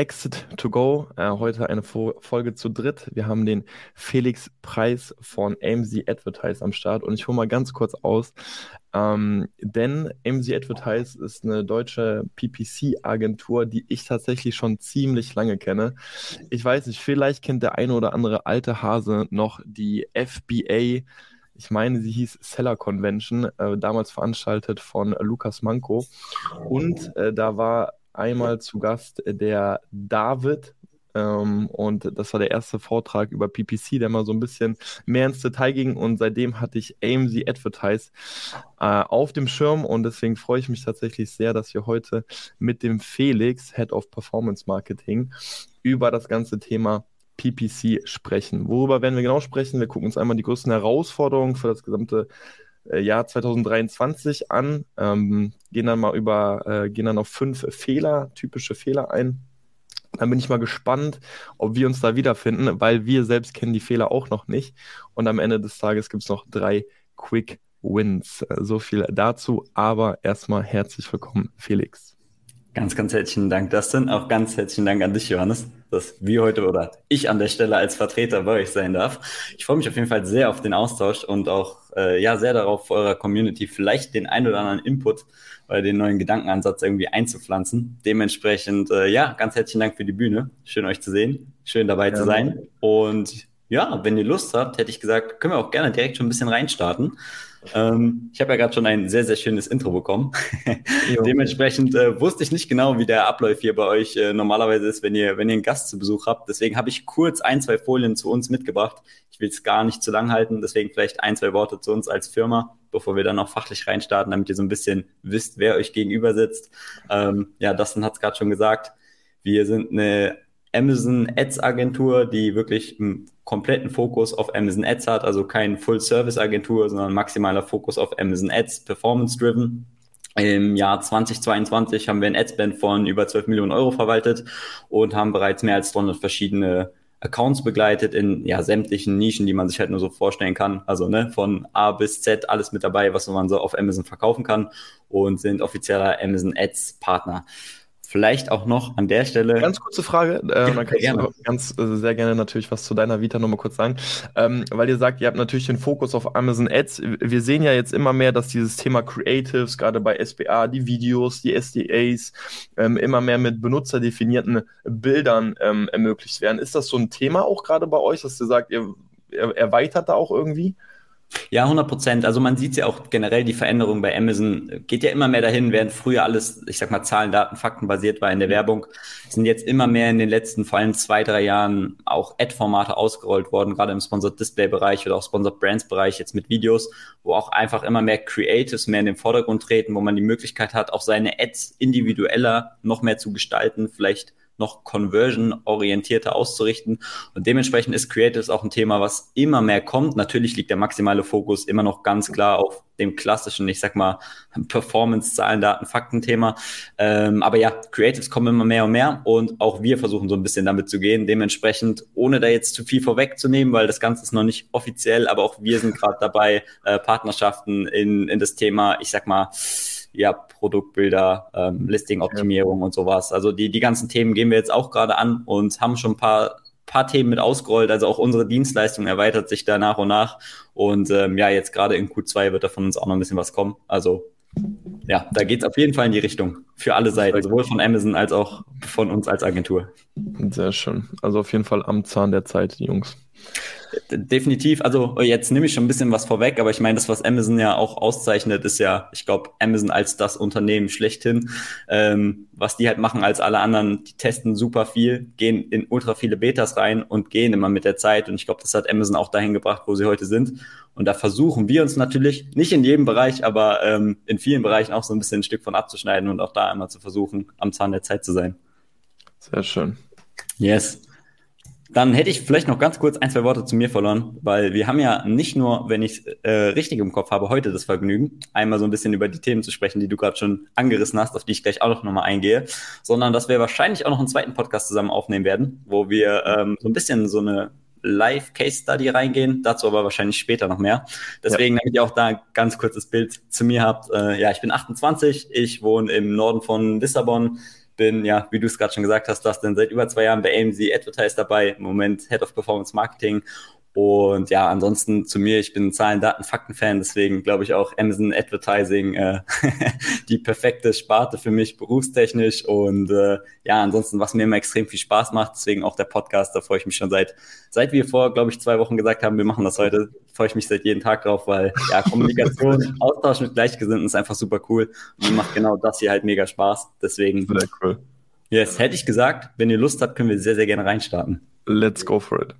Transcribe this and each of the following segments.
Exit to Go. Äh, heute eine Folge zu dritt. Wir haben den Felix Preis von AMZ Advertise am Start und ich hole mal ganz kurz aus. Ähm, denn AMZ Advertise ist eine deutsche PPC-Agentur, die ich tatsächlich schon ziemlich lange kenne. Ich weiß nicht, vielleicht kennt der eine oder andere alte Hase noch die FBA ich meine, sie hieß Seller Convention, äh, damals veranstaltet von Lukas Manko. Und äh, da war einmal zu Gast der David. Ähm, und das war der erste Vortrag über PPC, der mal so ein bisschen mehr ins Detail ging. Und seitdem hatte ich AMZ Advertise äh, auf dem Schirm. Und deswegen freue ich mich tatsächlich sehr, dass wir heute mit dem Felix, Head of Performance Marketing, über das ganze Thema PPC sprechen. Worüber werden wir genau sprechen? Wir gucken uns einmal die größten Herausforderungen für das gesamte Jahr 2023 an, ähm, gehen dann mal über, äh, gehen dann auf fünf Fehler, typische Fehler ein. Dann bin ich mal gespannt, ob wir uns da wiederfinden, weil wir selbst kennen die Fehler auch noch nicht. Und am Ende des Tages gibt es noch drei Quick Wins. Äh, so viel dazu, aber erstmal herzlich willkommen, Felix. Ganz, ganz herzlichen Dank, Dustin. Auch ganz herzlichen Dank an dich, Johannes, dass wir heute oder ich an der Stelle als Vertreter bei euch sein darf. Ich freue mich auf jeden Fall sehr auf den Austausch und auch äh, ja sehr darauf, für eurer Community vielleicht den ein oder anderen Input oder den neuen Gedankenansatz irgendwie einzupflanzen. Dementsprechend, äh, ja, ganz herzlichen Dank für die Bühne. Schön euch zu sehen, schön dabei ja. zu sein. Und ja, wenn ihr Lust habt, hätte ich gesagt, können wir auch gerne direkt schon ein bisschen reinstarten. Ähm, ich habe ja gerade schon ein sehr, sehr schönes Intro bekommen. Dementsprechend äh, wusste ich nicht genau, wie der Ablauf hier bei euch äh, normalerweise ist, wenn ihr, wenn ihr einen Gast zu Besuch habt. Deswegen habe ich kurz ein, zwei Folien zu uns mitgebracht. Ich will es gar nicht zu lang halten, deswegen vielleicht ein, zwei Worte zu uns als Firma, bevor wir dann auch fachlich reinstarten, damit ihr so ein bisschen wisst, wer euch gegenüber sitzt. Ähm, ja, Dustin hat es gerade schon gesagt. Wir sind eine Amazon Ads Agentur, die wirklich einen kompletten Fokus auf Amazon Ads hat, also kein Full Service Agentur, sondern maximaler Fokus auf Amazon Ads, Performance Driven. Im Jahr 2022 haben wir ein Adspend von über 12 Millionen Euro verwaltet und haben bereits mehr als 300 verschiedene Accounts begleitet in ja, sämtlichen Nischen, die man sich halt nur so vorstellen kann. Also ne, von A bis Z alles mit dabei, was man so auf Amazon verkaufen kann und sind offizieller Amazon Ads Partner. Vielleicht auch noch an der Stelle. Ganz kurze Frage. Äh, ja, man kann gerne. ganz äh, sehr gerne natürlich was zu deiner Vita nochmal kurz sagen. Ähm, weil ihr sagt, ihr habt natürlich den Fokus auf Amazon Ads. Wir sehen ja jetzt immer mehr, dass dieses Thema Creatives, gerade bei SBA, die Videos, die SDAs, ähm, immer mehr mit benutzerdefinierten Bildern ähm, ermöglicht werden. Ist das so ein Thema auch gerade bei euch, dass ihr sagt, ihr erweitert da auch irgendwie? Ja, 100 Prozent. Also man sieht ja auch generell die Veränderung bei Amazon. Geht ja immer mehr dahin, während früher alles, ich sag mal, Zahlen, Daten, Fakten basiert war in der Werbung, sind jetzt immer mehr in den letzten vor allem zwei, drei Jahren auch Ad-Formate ausgerollt worden, gerade im Sponsored Display-Bereich oder auch Sponsored Brands-Bereich jetzt mit Videos, wo auch einfach immer mehr Creatives mehr in den Vordergrund treten, wo man die Möglichkeit hat, auch seine Ads individueller noch mehr zu gestalten, vielleicht noch conversion-orientierter auszurichten. Und dementsprechend ist Creatives auch ein Thema, was immer mehr kommt. Natürlich liegt der maximale Fokus immer noch ganz klar auf dem klassischen, ich sag mal, Performance, Zahlen, Daten, Fakten-Thema. Ähm, aber ja, Creatives kommen immer mehr und mehr und auch wir versuchen so ein bisschen damit zu gehen. Dementsprechend, ohne da jetzt zu viel vorwegzunehmen, weil das Ganze ist noch nicht offiziell, aber auch wir sind gerade dabei, äh, Partnerschaften in, in das Thema, ich sag mal, ja, Produktbilder, ähm, Listing-Optimierung ja. und sowas. Also die, die ganzen Themen gehen wir jetzt auch gerade an und haben schon ein paar, paar Themen mit ausgerollt. Also auch unsere Dienstleistung erweitert sich da nach und nach. Und ähm, ja, jetzt gerade in Q2 wird da von uns auch noch ein bisschen was kommen. Also ja, da geht es auf jeden Fall in die Richtung. Für alle Seiten, sowohl von Amazon als auch von uns als Agentur. Sehr schön. Also auf jeden Fall am Zahn der Zeit, die Jungs. Definitiv. Also jetzt nehme ich schon ein bisschen was vorweg, aber ich meine, das, was Amazon ja auch auszeichnet, ist ja, ich glaube, Amazon als das Unternehmen schlechthin. Ähm, was die halt machen als alle anderen, die testen super viel, gehen in ultra viele Betas rein und gehen immer mit der Zeit. Und ich glaube, das hat Amazon auch dahin gebracht, wo sie heute sind. Und da versuchen wir uns natürlich, nicht in jedem Bereich, aber ähm, in vielen Bereichen auch so ein bisschen ein Stück von abzuschneiden und auch da einmal zu versuchen, am Zahn der Zeit zu sein. Sehr schön. Yes. Dann hätte ich vielleicht noch ganz kurz ein, zwei Worte zu mir verloren, weil wir haben ja nicht nur, wenn ich äh, richtig im Kopf habe, heute das Vergnügen, einmal so ein bisschen über die Themen zu sprechen, die du gerade schon angerissen hast, auf die ich gleich auch noch mal eingehe, sondern dass wir wahrscheinlich auch noch einen zweiten Podcast zusammen aufnehmen werden, wo wir ähm, so ein bisschen so eine Live-Case-Study reingehen, dazu aber wahrscheinlich später noch mehr. Deswegen, ja. damit ihr auch da ein ganz kurzes Bild zu mir habt. Äh, ja, ich bin 28, ich wohne im Norden von Lissabon, bin, ja, wie du es gerade schon gesagt hast, Dustin, seit über zwei Jahren bei AMZ Advertise dabei, im Moment Head of Performance Marketing und ja, ansonsten zu mir, ich bin Zahlen, Daten, Fakten-Fan, deswegen glaube ich auch Amazon Advertising äh, die perfekte Sparte für mich berufstechnisch. Und äh, ja, ansonsten, was mir immer extrem viel Spaß macht, deswegen auch der Podcast, da freue ich mich schon seit, seit wir vor, glaube ich, zwei Wochen gesagt haben, wir machen das heute, freue ich mich seit jeden Tag drauf, weil ja, Kommunikation, Austausch mit Gleichgesinnten ist einfach super cool. Und mir macht genau das hier halt mega Spaß. Deswegen. Sehr cool. Yes, hätte ich gesagt, wenn ihr Lust habt, können wir sehr, sehr gerne reinstarten. Let's go for it.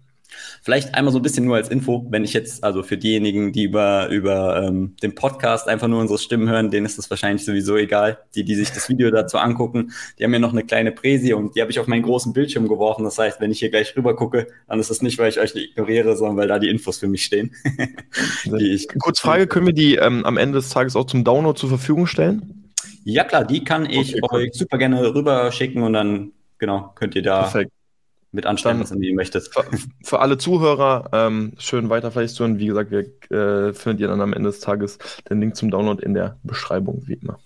Vielleicht einmal so ein bisschen nur als Info, wenn ich jetzt, also für diejenigen, die über, über ähm, den Podcast einfach nur unsere Stimmen hören, denen ist das wahrscheinlich sowieso egal. Die, die sich das Video dazu angucken, die haben ja noch eine kleine Präsi und die habe ich auf meinen großen Bildschirm geworfen. Das heißt, wenn ich hier gleich rüber gucke, dann ist das nicht, weil ich euch ignoriere, sondern weil da die Infos für mich stehen. Kurz Frage, können wir die ähm, am Ende des Tages auch zum Download zur Verfügung stellen? Ja klar, die kann ich okay, euch super gerne rüber schicken und dann genau könnt ihr da Perfekt mit anstellen, was ihr möchtet. Für, für, alle Zuhörer, ähm, schön weiter vielleicht zu hören. Wie gesagt, wir, äh, findet ihr dann am Ende des Tages den Link zum Download in der Beschreibung, wie immer.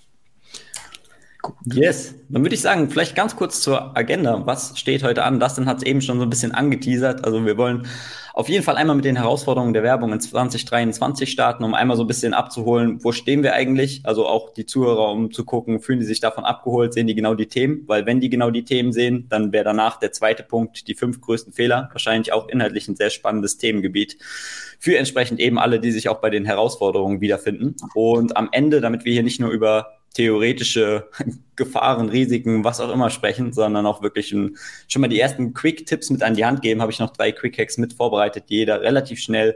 Gut. Yes, dann würde ich sagen, vielleicht ganz kurz zur Agenda. Was steht heute an? Dustin hat es eben schon so ein bisschen angeteasert. Also wir wollen auf jeden Fall einmal mit den Herausforderungen der Werbung in 2023 starten, um einmal so ein bisschen abzuholen, wo stehen wir eigentlich? Also auch die Zuhörer, um zu gucken, fühlen die sich davon abgeholt, sehen die genau die Themen? Weil wenn die genau die Themen sehen, dann wäre danach der zweite Punkt die fünf größten Fehler. Wahrscheinlich auch inhaltlich ein sehr spannendes Themengebiet für entsprechend eben alle, die sich auch bei den Herausforderungen wiederfinden. Und am Ende, damit wir hier nicht nur über theoretische Gefahren, Risiken, was auch immer sprechen, sondern auch wirklich ein, schon mal die ersten Quick-Tipps mit an die Hand geben, habe ich noch drei Quick-Hacks mit vorbereitet, die jeder relativ schnell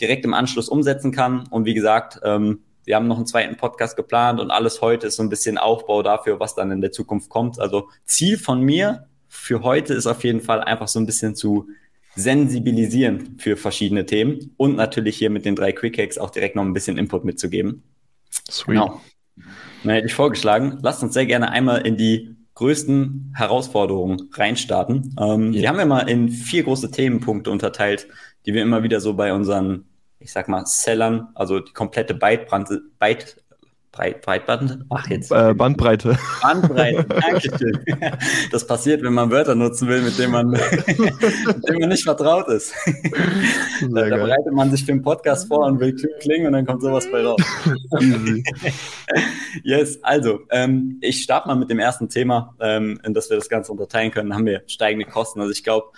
direkt im Anschluss umsetzen kann. Und wie gesagt, ähm, wir haben noch einen zweiten Podcast geplant und alles heute ist so ein bisschen Aufbau dafür, was dann in der Zukunft kommt. Also Ziel von mir für heute ist auf jeden Fall einfach so ein bisschen zu sensibilisieren für verschiedene Themen und natürlich hier mit den drei Quick Hacks auch direkt noch ein bisschen Input mitzugeben. Sweet. Genau. Dann hätte ich vorgeschlagen, lasst uns sehr gerne einmal in die größten Herausforderungen reinstarten. Ähm, ja. Die haben wir mal in vier große Themenpunkte unterteilt, die wir immer wieder so bei unseren, ich sag mal, Sellern, also die komplette Byte, Byte, Breit, Breitband? Ach, jetzt. Äh, Bandbreite. Bandbreite, Dankeschön. Das passiert, wenn man Wörter nutzen will, mit denen man, mit denen man nicht vertraut ist. Da, da, bereitet man sich für einen Podcast vor und will klingen und dann kommt sowas bei raus. yes, also, ähm, ich starte mal mit dem ersten Thema, ähm, in das wir das Ganze unterteilen können. Dann haben wir steigende Kosten. Also ich glaube,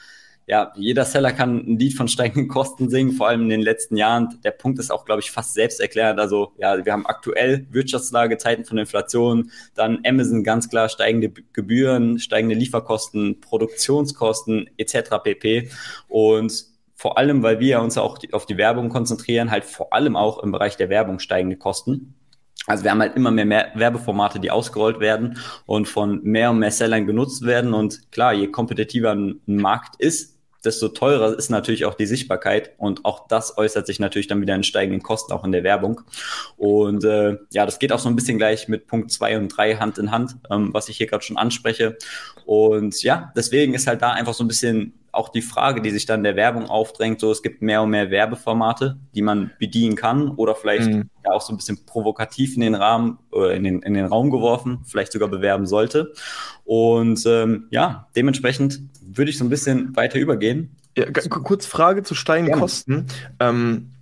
ja, jeder Seller kann ein Lied von steigenden Kosten singen, vor allem in den letzten Jahren. Der Punkt ist auch, glaube ich, fast selbsterklärend. Also, ja, wir haben aktuell Wirtschaftslage, Zeiten von Inflation, dann Amazon ganz klar steigende Gebühren, steigende Lieferkosten, Produktionskosten etc. pp. Und vor allem, weil wir uns auch auf die Werbung konzentrieren, halt vor allem auch im Bereich der Werbung steigende Kosten. Also wir haben halt immer mehr, mehr Werbeformate, die ausgerollt werden und von mehr und mehr Sellern genutzt werden. Und klar, je kompetitiver ein Markt ist, desto teurer ist natürlich auch die Sichtbarkeit und auch das äußert sich natürlich dann wieder in steigenden Kosten auch in der Werbung. Und äh, ja, das geht auch so ein bisschen gleich mit Punkt zwei und drei Hand in Hand, ähm, was ich hier gerade schon anspreche. Und ja, deswegen ist halt da einfach so ein bisschen auch die Frage, die sich dann der Werbung aufdrängt, so es gibt mehr und mehr Werbeformate, die man bedienen kann oder vielleicht mhm. ja auch so ein bisschen provokativ in den Rahmen, äh, in, den, in den Raum geworfen, vielleicht sogar bewerben sollte. Und ähm, ja, dementsprechend würde ich so ein bisschen weiter übergehen. Ja, kurz Frage zu steigenden Kosten. Ähm,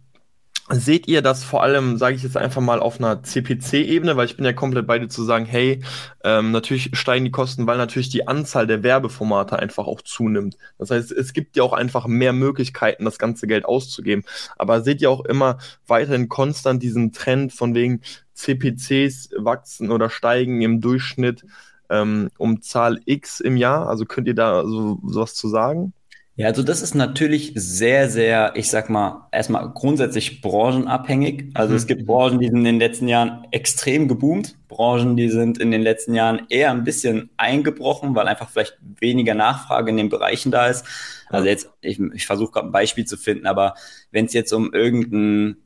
Seht ihr das vor allem, sage ich jetzt einfach mal, auf einer CPC-Ebene, weil ich bin ja komplett bei dir zu sagen, hey, ähm, natürlich steigen die Kosten, weil natürlich die Anzahl der Werbeformate einfach auch zunimmt. Das heißt, es gibt ja auch einfach mehr Möglichkeiten, das ganze Geld auszugeben. Aber seht ihr auch immer weiterhin konstant diesen Trend von wegen CPCs wachsen oder steigen im Durchschnitt ähm, um Zahl X im Jahr? Also könnt ihr da so sowas zu sagen? Ja, also das ist natürlich sehr, sehr, ich sag mal, erstmal grundsätzlich branchenabhängig. Also mhm. es gibt Branchen, die sind in den letzten Jahren extrem geboomt, Branchen, die sind in den letzten Jahren eher ein bisschen eingebrochen, weil einfach vielleicht weniger Nachfrage in den Bereichen da ist. Also jetzt, ich, ich versuche gerade ein Beispiel zu finden, aber wenn es jetzt um irgendein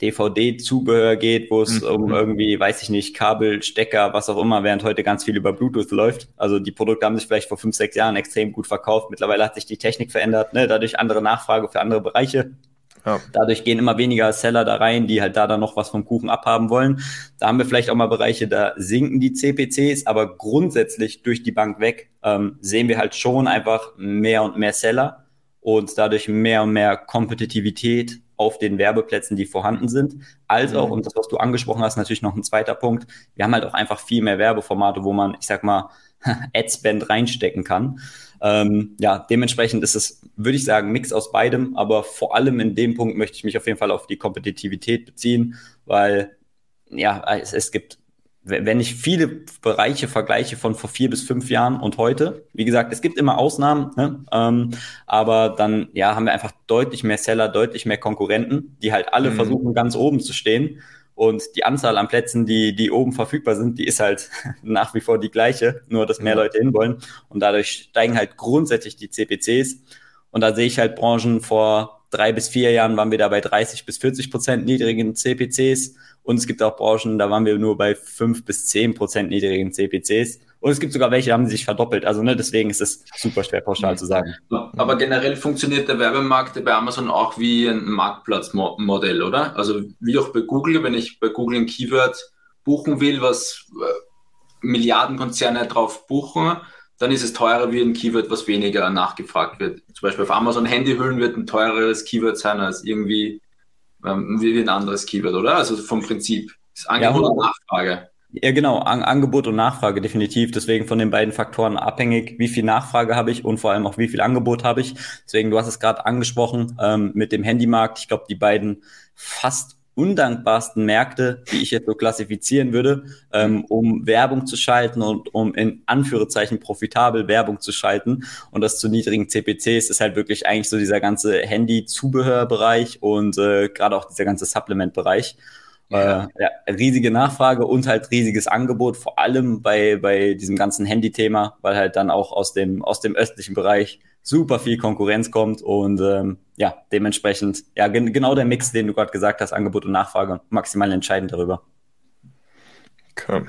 DVD-Zubehör geht, wo es mhm. um irgendwie, weiß ich nicht, Kabel, Stecker, was auch immer, während heute ganz viel über Bluetooth läuft. Also die Produkte haben sich vielleicht vor fünf, sechs Jahren extrem gut verkauft. Mittlerweile hat sich die Technik verändert, ne? dadurch andere Nachfrage für andere Bereiche. Ja. Dadurch gehen immer weniger Seller da rein, die halt da dann noch was vom Kuchen abhaben wollen. Da haben wir vielleicht auch mal Bereiche, da sinken die CPCs, aber grundsätzlich durch die Bank weg ähm, sehen wir halt schon einfach mehr und mehr Seller und dadurch mehr und mehr Kompetitivität auf den Werbeplätzen, die vorhanden sind, als auch, mhm. und das, was du angesprochen hast, natürlich noch ein zweiter Punkt, wir haben halt auch einfach viel mehr Werbeformate, wo man, ich sag mal, Adspend reinstecken kann. Ähm, ja, dementsprechend ist es, würde ich sagen, Mix aus beidem, aber vor allem in dem Punkt möchte ich mich auf jeden Fall auf die Kompetitivität beziehen, weil ja, es, es gibt wenn ich viele Bereiche vergleiche von vor vier bis fünf Jahren und heute, wie gesagt, es gibt immer Ausnahmen, ne? ähm, aber dann ja haben wir einfach deutlich mehr Seller, deutlich mehr Konkurrenten, die halt alle mhm. versuchen ganz oben zu stehen und die Anzahl an Plätzen, die die oben verfügbar sind, die ist halt nach wie vor die gleiche, nur dass mehr Leute hinwollen und dadurch steigen halt grundsätzlich die CPCs und da sehe ich halt Branchen vor drei bis vier Jahren waren wir da bei 30 bis 40 Prozent niedrigen CPCs und es gibt auch Branchen, da waren wir nur bei fünf bis zehn Prozent niedrigen CPCs. Und es gibt sogar welche, die haben sich verdoppelt. Also ne, deswegen ist es super schwer pauschal zu sagen. Aber generell funktioniert der Werbemarkt bei Amazon auch wie ein Marktplatzmodell, oder? Also wie auch bei Google, wenn ich bei Google ein Keyword buchen will, was äh, Milliardenkonzerne drauf buchen, dann ist es teurer wie ein Keyword, was weniger nachgefragt wird. Zum Beispiel auf Amazon Handyhüllen wird ein teureres Keyword sein als irgendwie ähm, wie ein anderes Keyword, oder? Also vom Prinzip. Das Angebot ja, und Nachfrage. Ja, genau. An Angebot und Nachfrage definitiv. Deswegen von den beiden Faktoren abhängig, wie viel Nachfrage habe ich und vor allem auch wie viel Angebot habe ich. Deswegen, du hast es gerade angesprochen ähm, mit dem Handymarkt. Ich glaube, die beiden fast undankbarsten Märkte, die ich jetzt so klassifizieren würde, ähm, um Werbung zu schalten und um in Anführungszeichen profitabel Werbung zu schalten und das zu niedrigen CPCs ist halt wirklich eigentlich so dieser ganze Handy-Zubehörbereich und äh, gerade auch dieser ganze Supplement-Bereich. Ja. Äh, ja, riesige Nachfrage und halt riesiges Angebot, vor allem bei, bei diesem ganzen Handy-Thema, weil halt dann auch aus dem, aus dem östlichen Bereich super viel Konkurrenz kommt und ähm, ja, dementsprechend, ja, gen genau der Mix, den du gerade gesagt hast, Angebot und Nachfrage, maximal entscheidend darüber. Okay.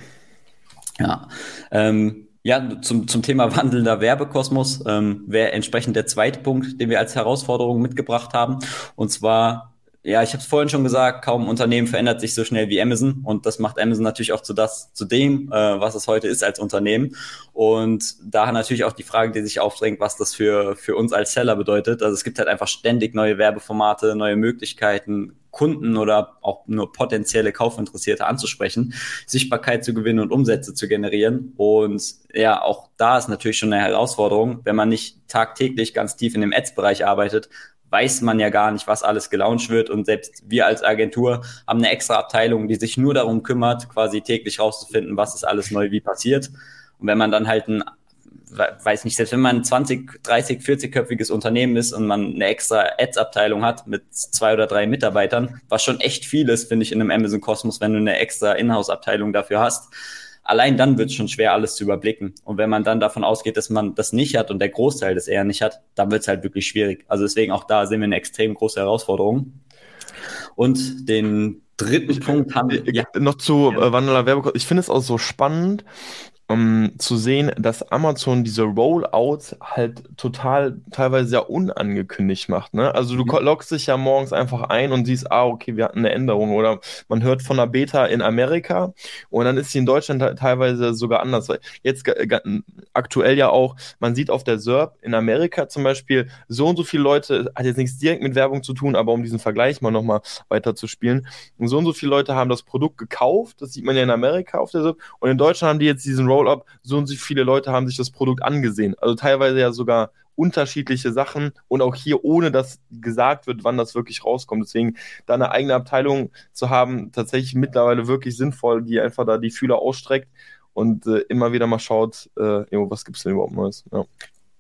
Ja. Ähm, ja, zum, zum Thema wandelnder Werbekosmos ähm, wäre entsprechend der zweite Punkt, den wir als Herausforderung mitgebracht haben. Und zwar ja, ich habe es vorhin schon gesagt, kaum Unternehmen verändert sich so schnell wie Amazon und das macht Amazon natürlich auch zu das, zu dem, äh, was es heute ist als Unternehmen. Und daher natürlich auch die Frage, die sich aufdrängt, was das für für uns als Seller bedeutet. Also es gibt halt einfach ständig neue Werbeformate, neue Möglichkeiten, Kunden oder auch nur potenzielle Kaufinteressierte anzusprechen, Sichtbarkeit zu gewinnen und Umsätze zu generieren. Und ja, auch da ist natürlich schon eine Herausforderung, wenn man nicht tagtäglich ganz tief in dem Ads-Bereich arbeitet, weiß man ja gar nicht, was alles gelauncht wird. Und selbst wir als Agentur haben eine extra Abteilung, die sich nur darum kümmert, quasi täglich rauszufinden, was ist alles neu wie passiert. Und wenn man dann halt ein weiß nicht, selbst wenn man ein 20, 30, 40-köpfiges Unternehmen ist und man eine extra Ads-Abteilung hat mit zwei oder drei Mitarbeitern, was schon echt viel ist, finde ich, in einem Amazon Kosmos, wenn du eine extra Inhouse-Abteilung dafür hast, allein dann wird es schon schwer, alles zu überblicken. Und wenn man dann davon ausgeht, dass man das nicht hat und der Großteil das eher nicht hat, dann wird es halt wirklich schwierig. Also deswegen auch da sehen wir eine extrem große Herausforderung. Und den dritten Punkt haben wir. Ja. Noch zu äh, Wanderer Werbekurs. Ich finde es auch so spannend, um zu sehen, dass Amazon diese Rollouts halt total teilweise ja unangekündigt macht. Ne? Also du mhm. loggst dich ja morgens einfach ein und siehst, ah, okay, wir hatten eine Änderung. Oder man hört von einer Beta in Amerika und dann ist sie in Deutschland teilweise sogar anders. Jetzt aktuell ja auch, man sieht auf der SERP in Amerika zum Beispiel, so und so viele Leute, hat jetzt nichts direkt mit Werbung zu tun, aber um diesen Vergleich mal nochmal weiter zu spielen, so und so viele Leute haben das Produkt gekauft, das sieht man ja in Amerika auf der SERP und in Deutschland haben die jetzt diesen Rollout Roll-Up, so und so viele Leute haben sich das Produkt angesehen. Also teilweise ja sogar unterschiedliche Sachen und auch hier, ohne dass gesagt wird, wann das wirklich rauskommt. Deswegen da eine eigene Abteilung zu haben, tatsächlich mittlerweile wirklich sinnvoll, die einfach da die Fühler ausstreckt und äh, immer wieder mal schaut, äh, was gibt es denn überhaupt Neues. Ja.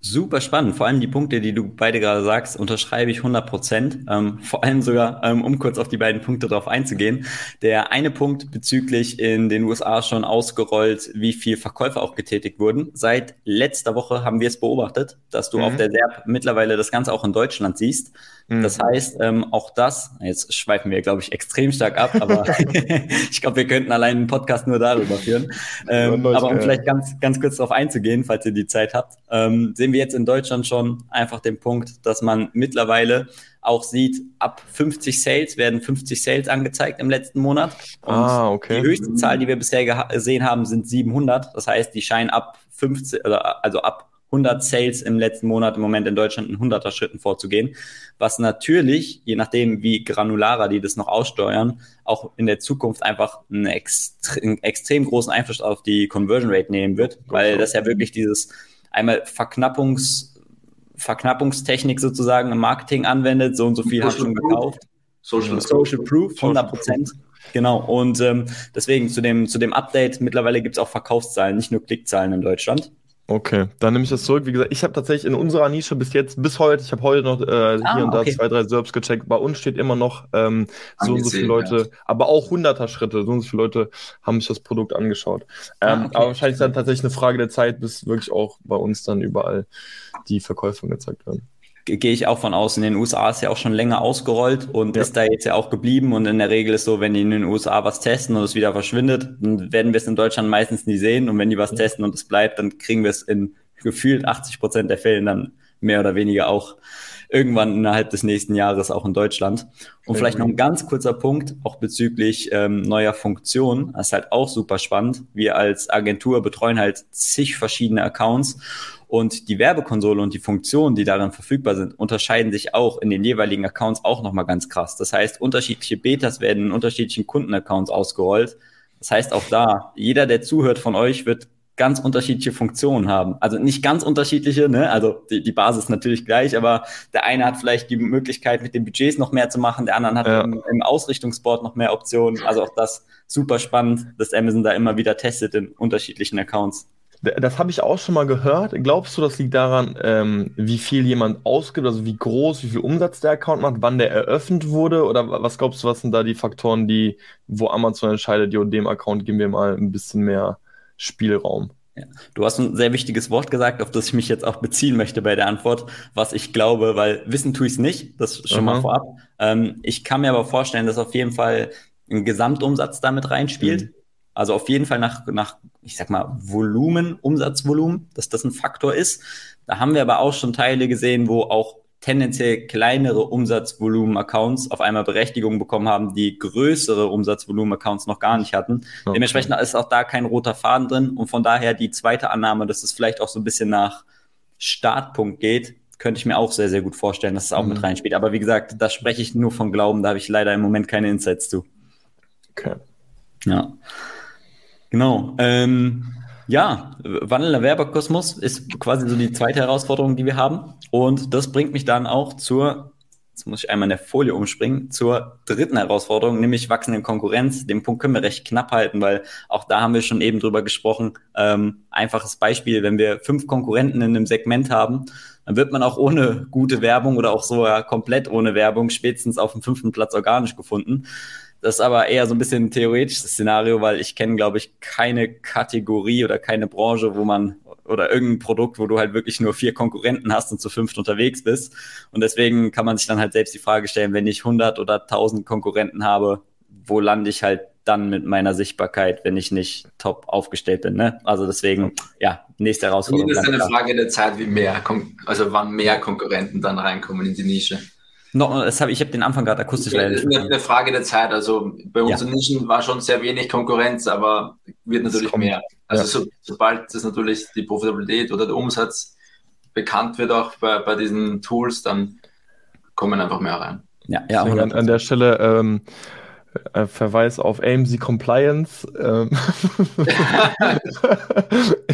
Super spannend. Vor allem die Punkte, die du beide gerade sagst, unterschreibe ich 100 Prozent. Ähm, vor allem sogar, ähm, um kurz auf die beiden Punkte drauf einzugehen. Der eine Punkt bezüglich in den USA schon ausgerollt, wie viel Verkäufe auch getätigt wurden. Seit letzter Woche haben wir es beobachtet, dass du mhm. auf der SERP mittlerweile das Ganze auch in Deutschland siehst. Mhm. Das heißt, ähm, auch das, jetzt schweifen wir, glaube ich, extrem stark ab, aber ich glaube, wir könnten allein einen Podcast nur darüber führen. Ähm, aber um vielleicht ganz, ganz kurz darauf einzugehen, falls ihr die Zeit habt, ähm, sehen wir jetzt in Deutschland schon einfach den Punkt, dass man mittlerweile auch sieht, ab 50 Sales werden 50 Sales angezeigt im letzten Monat. Und ah, okay. Die höchste Zahl, die wir bisher gesehen haben, sind 700. Das heißt, die scheinen ab 50, also ab 100 Sales im letzten Monat im Moment in Deutschland in 100er Schritten vorzugehen, was natürlich, je nachdem wie granularer die das noch aussteuern, auch in der Zukunft einfach einen, extre einen extrem großen Einfluss auf die Conversion Rate nehmen wird, weil das ja wirklich dieses einmal Verknappungs Verknappungstechnik sozusagen im Marketing anwendet, so und so viel hast du schon gekauft. Social, Social Proof, 100 Prozent. Genau, und ähm, deswegen zu dem, zu dem Update, mittlerweile gibt es auch Verkaufszahlen, nicht nur Klickzahlen in Deutschland. Okay, dann nehme ich das zurück. Wie gesagt, ich habe tatsächlich in unserer Nische bis jetzt, bis heute, ich habe heute noch äh, ah, hier und da zwei, drei Serbs gecheckt. Bei uns steht immer noch ähm, so und so viele Leute, ja. aber auch hunderter Schritte, so und so viele Leute haben sich das Produkt angeschaut. Ah, ähm, okay. Aber wahrscheinlich ist dann tatsächlich eine Frage der Zeit, bis wirklich auch bei uns dann überall die Verkäufe gezeigt werden gehe ich auch von aus. In den USA ist ja auch schon länger ausgerollt und ja. ist da jetzt ja auch geblieben. Und in der Regel ist so, wenn die in den USA was testen und es wieder verschwindet, dann werden wir es in Deutschland meistens nie sehen. Und wenn die was ja. testen und es bleibt, dann kriegen wir es in gefühlt 80 Prozent der Fällen dann mehr oder weniger auch irgendwann innerhalb des nächsten Jahres auch in Deutschland. Und vielleicht noch ein ganz kurzer Punkt, auch bezüglich ähm, neuer Funktionen. Das ist halt auch super spannend. Wir als Agentur betreuen halt zig verschiedene Accounts und die Werbekonsole und die Funktionen, die darin verfügbar sind, unterscheiden sich auch in den jeweiligen Accounts auch nochmal ganz krass. Das heißt, unterschiedliche Betas werden in unterschiedlichen Kundenaccounts ausgerollt. Das heißt, auch da, jeder, der zuhört von euch, wird ganz unterschiedliche Funktionen haben. Also nicht ganz unterschiedliche, ne? Also die, die Basis natürlich gleich, aber der eine hat vielleicht die Möglichkeit, mit den Budgets noch mehr zu machen, der andere hat ja. im, im Ausrichtungsboard noch mehr Optionen. Also auch das super spannend, dass Amazon da immer wieder testet in unterschiedlichen Accounts. Das habe ich auch schon mal gehört. Glaubst du, das liegt daran, ähm, wie viel jemand ausgibt, also wie groß, wie viel Umsatz der Account macht, wann der eröffnet wurde? Oder was glaubst du, was sind da die Faktoren, die, wo Amazon entscheidet, jo, dem Account geben wir mal ein bisschen mehr Spielraum? Ja. Du hast ein sehr wichtiges Wort gesagt, auf das ich mich jetzt auch beziehen möchte bei der Antwort, was ich glaube, weil wissen tue ich es nicht, das schon Aha. mal vorab. Ähm, ich kann mir aber vorstellen, dass auf jeden Fall ein Gesamtumsatz damit reinspielt. Mhm. Also auf jeden Fall nach, nach, ich sag mal, Volumen, Umsatzvolumen, dass das ein Faktor ist. Da haben wir aber auch schon Teile gesehen, wo auch tendenziell kleinere Umsatzvolumen-Accounts auf einmal Berechtigung bekommen haben, die größere Umsatzvolumen-Accounts noch gar nicht hatten. Okay. Dementsprechend ist auch da kein roter Faden drin und von daher die zweite Annahme, dass es vielleicht auch so ein bisschen nach Startpunkt geht, könnte ich mir auch sehr, sehr gut vorstellen, dass es auch mhm. mit reinspielt. Aber wie gesagt, da spreche ich nur von Glauben, da habe ich leider im Moment keine Insights zu. Okay. Ja. Genau. Ähm, ja, wandelnder Werbekosmos ist quasi so die zweite Herausforderung, die wir haben. Und das bringt mich dann auch zur, jetzt muss ich einmal in der Folie umspringen, zur dritten Herausforderung, nämlich wachsende Konkurrenz. Den Punkt können wir recht knapp halten, weil auch da haben wir schon eben drüber gesprochen. Ähm, einfaches Beispiel, wenn wir fünf Konkurrenten in einem Segment haben, dann wird man auch ohne gute Werbung oder auch so ja, komplett ohne Werbung spätestens auf dem fünften Platz organisch gefunden. Das ist aber eher so ein bisschen ein theoretisches Szenario, weil ich kenne, glaube ich, keine Kategorie oder keine Branche, wo man oder irgendein Produkt, wo du halt wirklich nur vier Konkurrenten hast und zu fünft unterwegs bist. Und deswegen kann man sich dann halt selbst die Frage stellen, wenn ich 100 oder 1000 Konkurrenten habe, wo lande ich halt dann mit meiner Sichtbarkeit, wenn ich nicht top aufgestellt bin. Ne? Also deswegen, ja, nächste Herausforderung. Das ist eine Frage der Zeit, wie mehr, also wann mehr Konkurrenten dann reinkommen in die Nische. No, das hab, ich habe den Anfang gerade akustisch leider nicht. Eine, eine Frage der Zeit. Also bei unseren ja. Nischen war schon sehr wenig Konkurrenz, aber wird natürlich mehr. Also ja. so, sobald das natürlich die Profitabilität oder der Umsatz bekannt wird auch bei, bei diesen Tools, dann kommen einfach mehr rein. Ja, ja. An, an der Stelle ähm, äh, Verweis auf AMC Compliance. Ähm,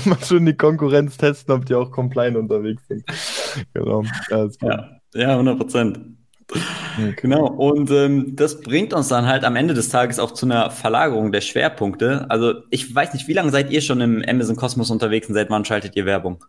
Immer schön die Konkurrenz testen, ob die auch compliant unterwegs sind. Genau. Ja, ja, 100 Prozent. Genau, und ähm, das bringt uns dann halt am Ende des Tages auch zu einer Verlagerung der Schwerpunkte. Also ich weiß nicht, wie lange seid ihr schon im Amazon Kosmos unterwegs und seit wann schaltet ihr Werbung?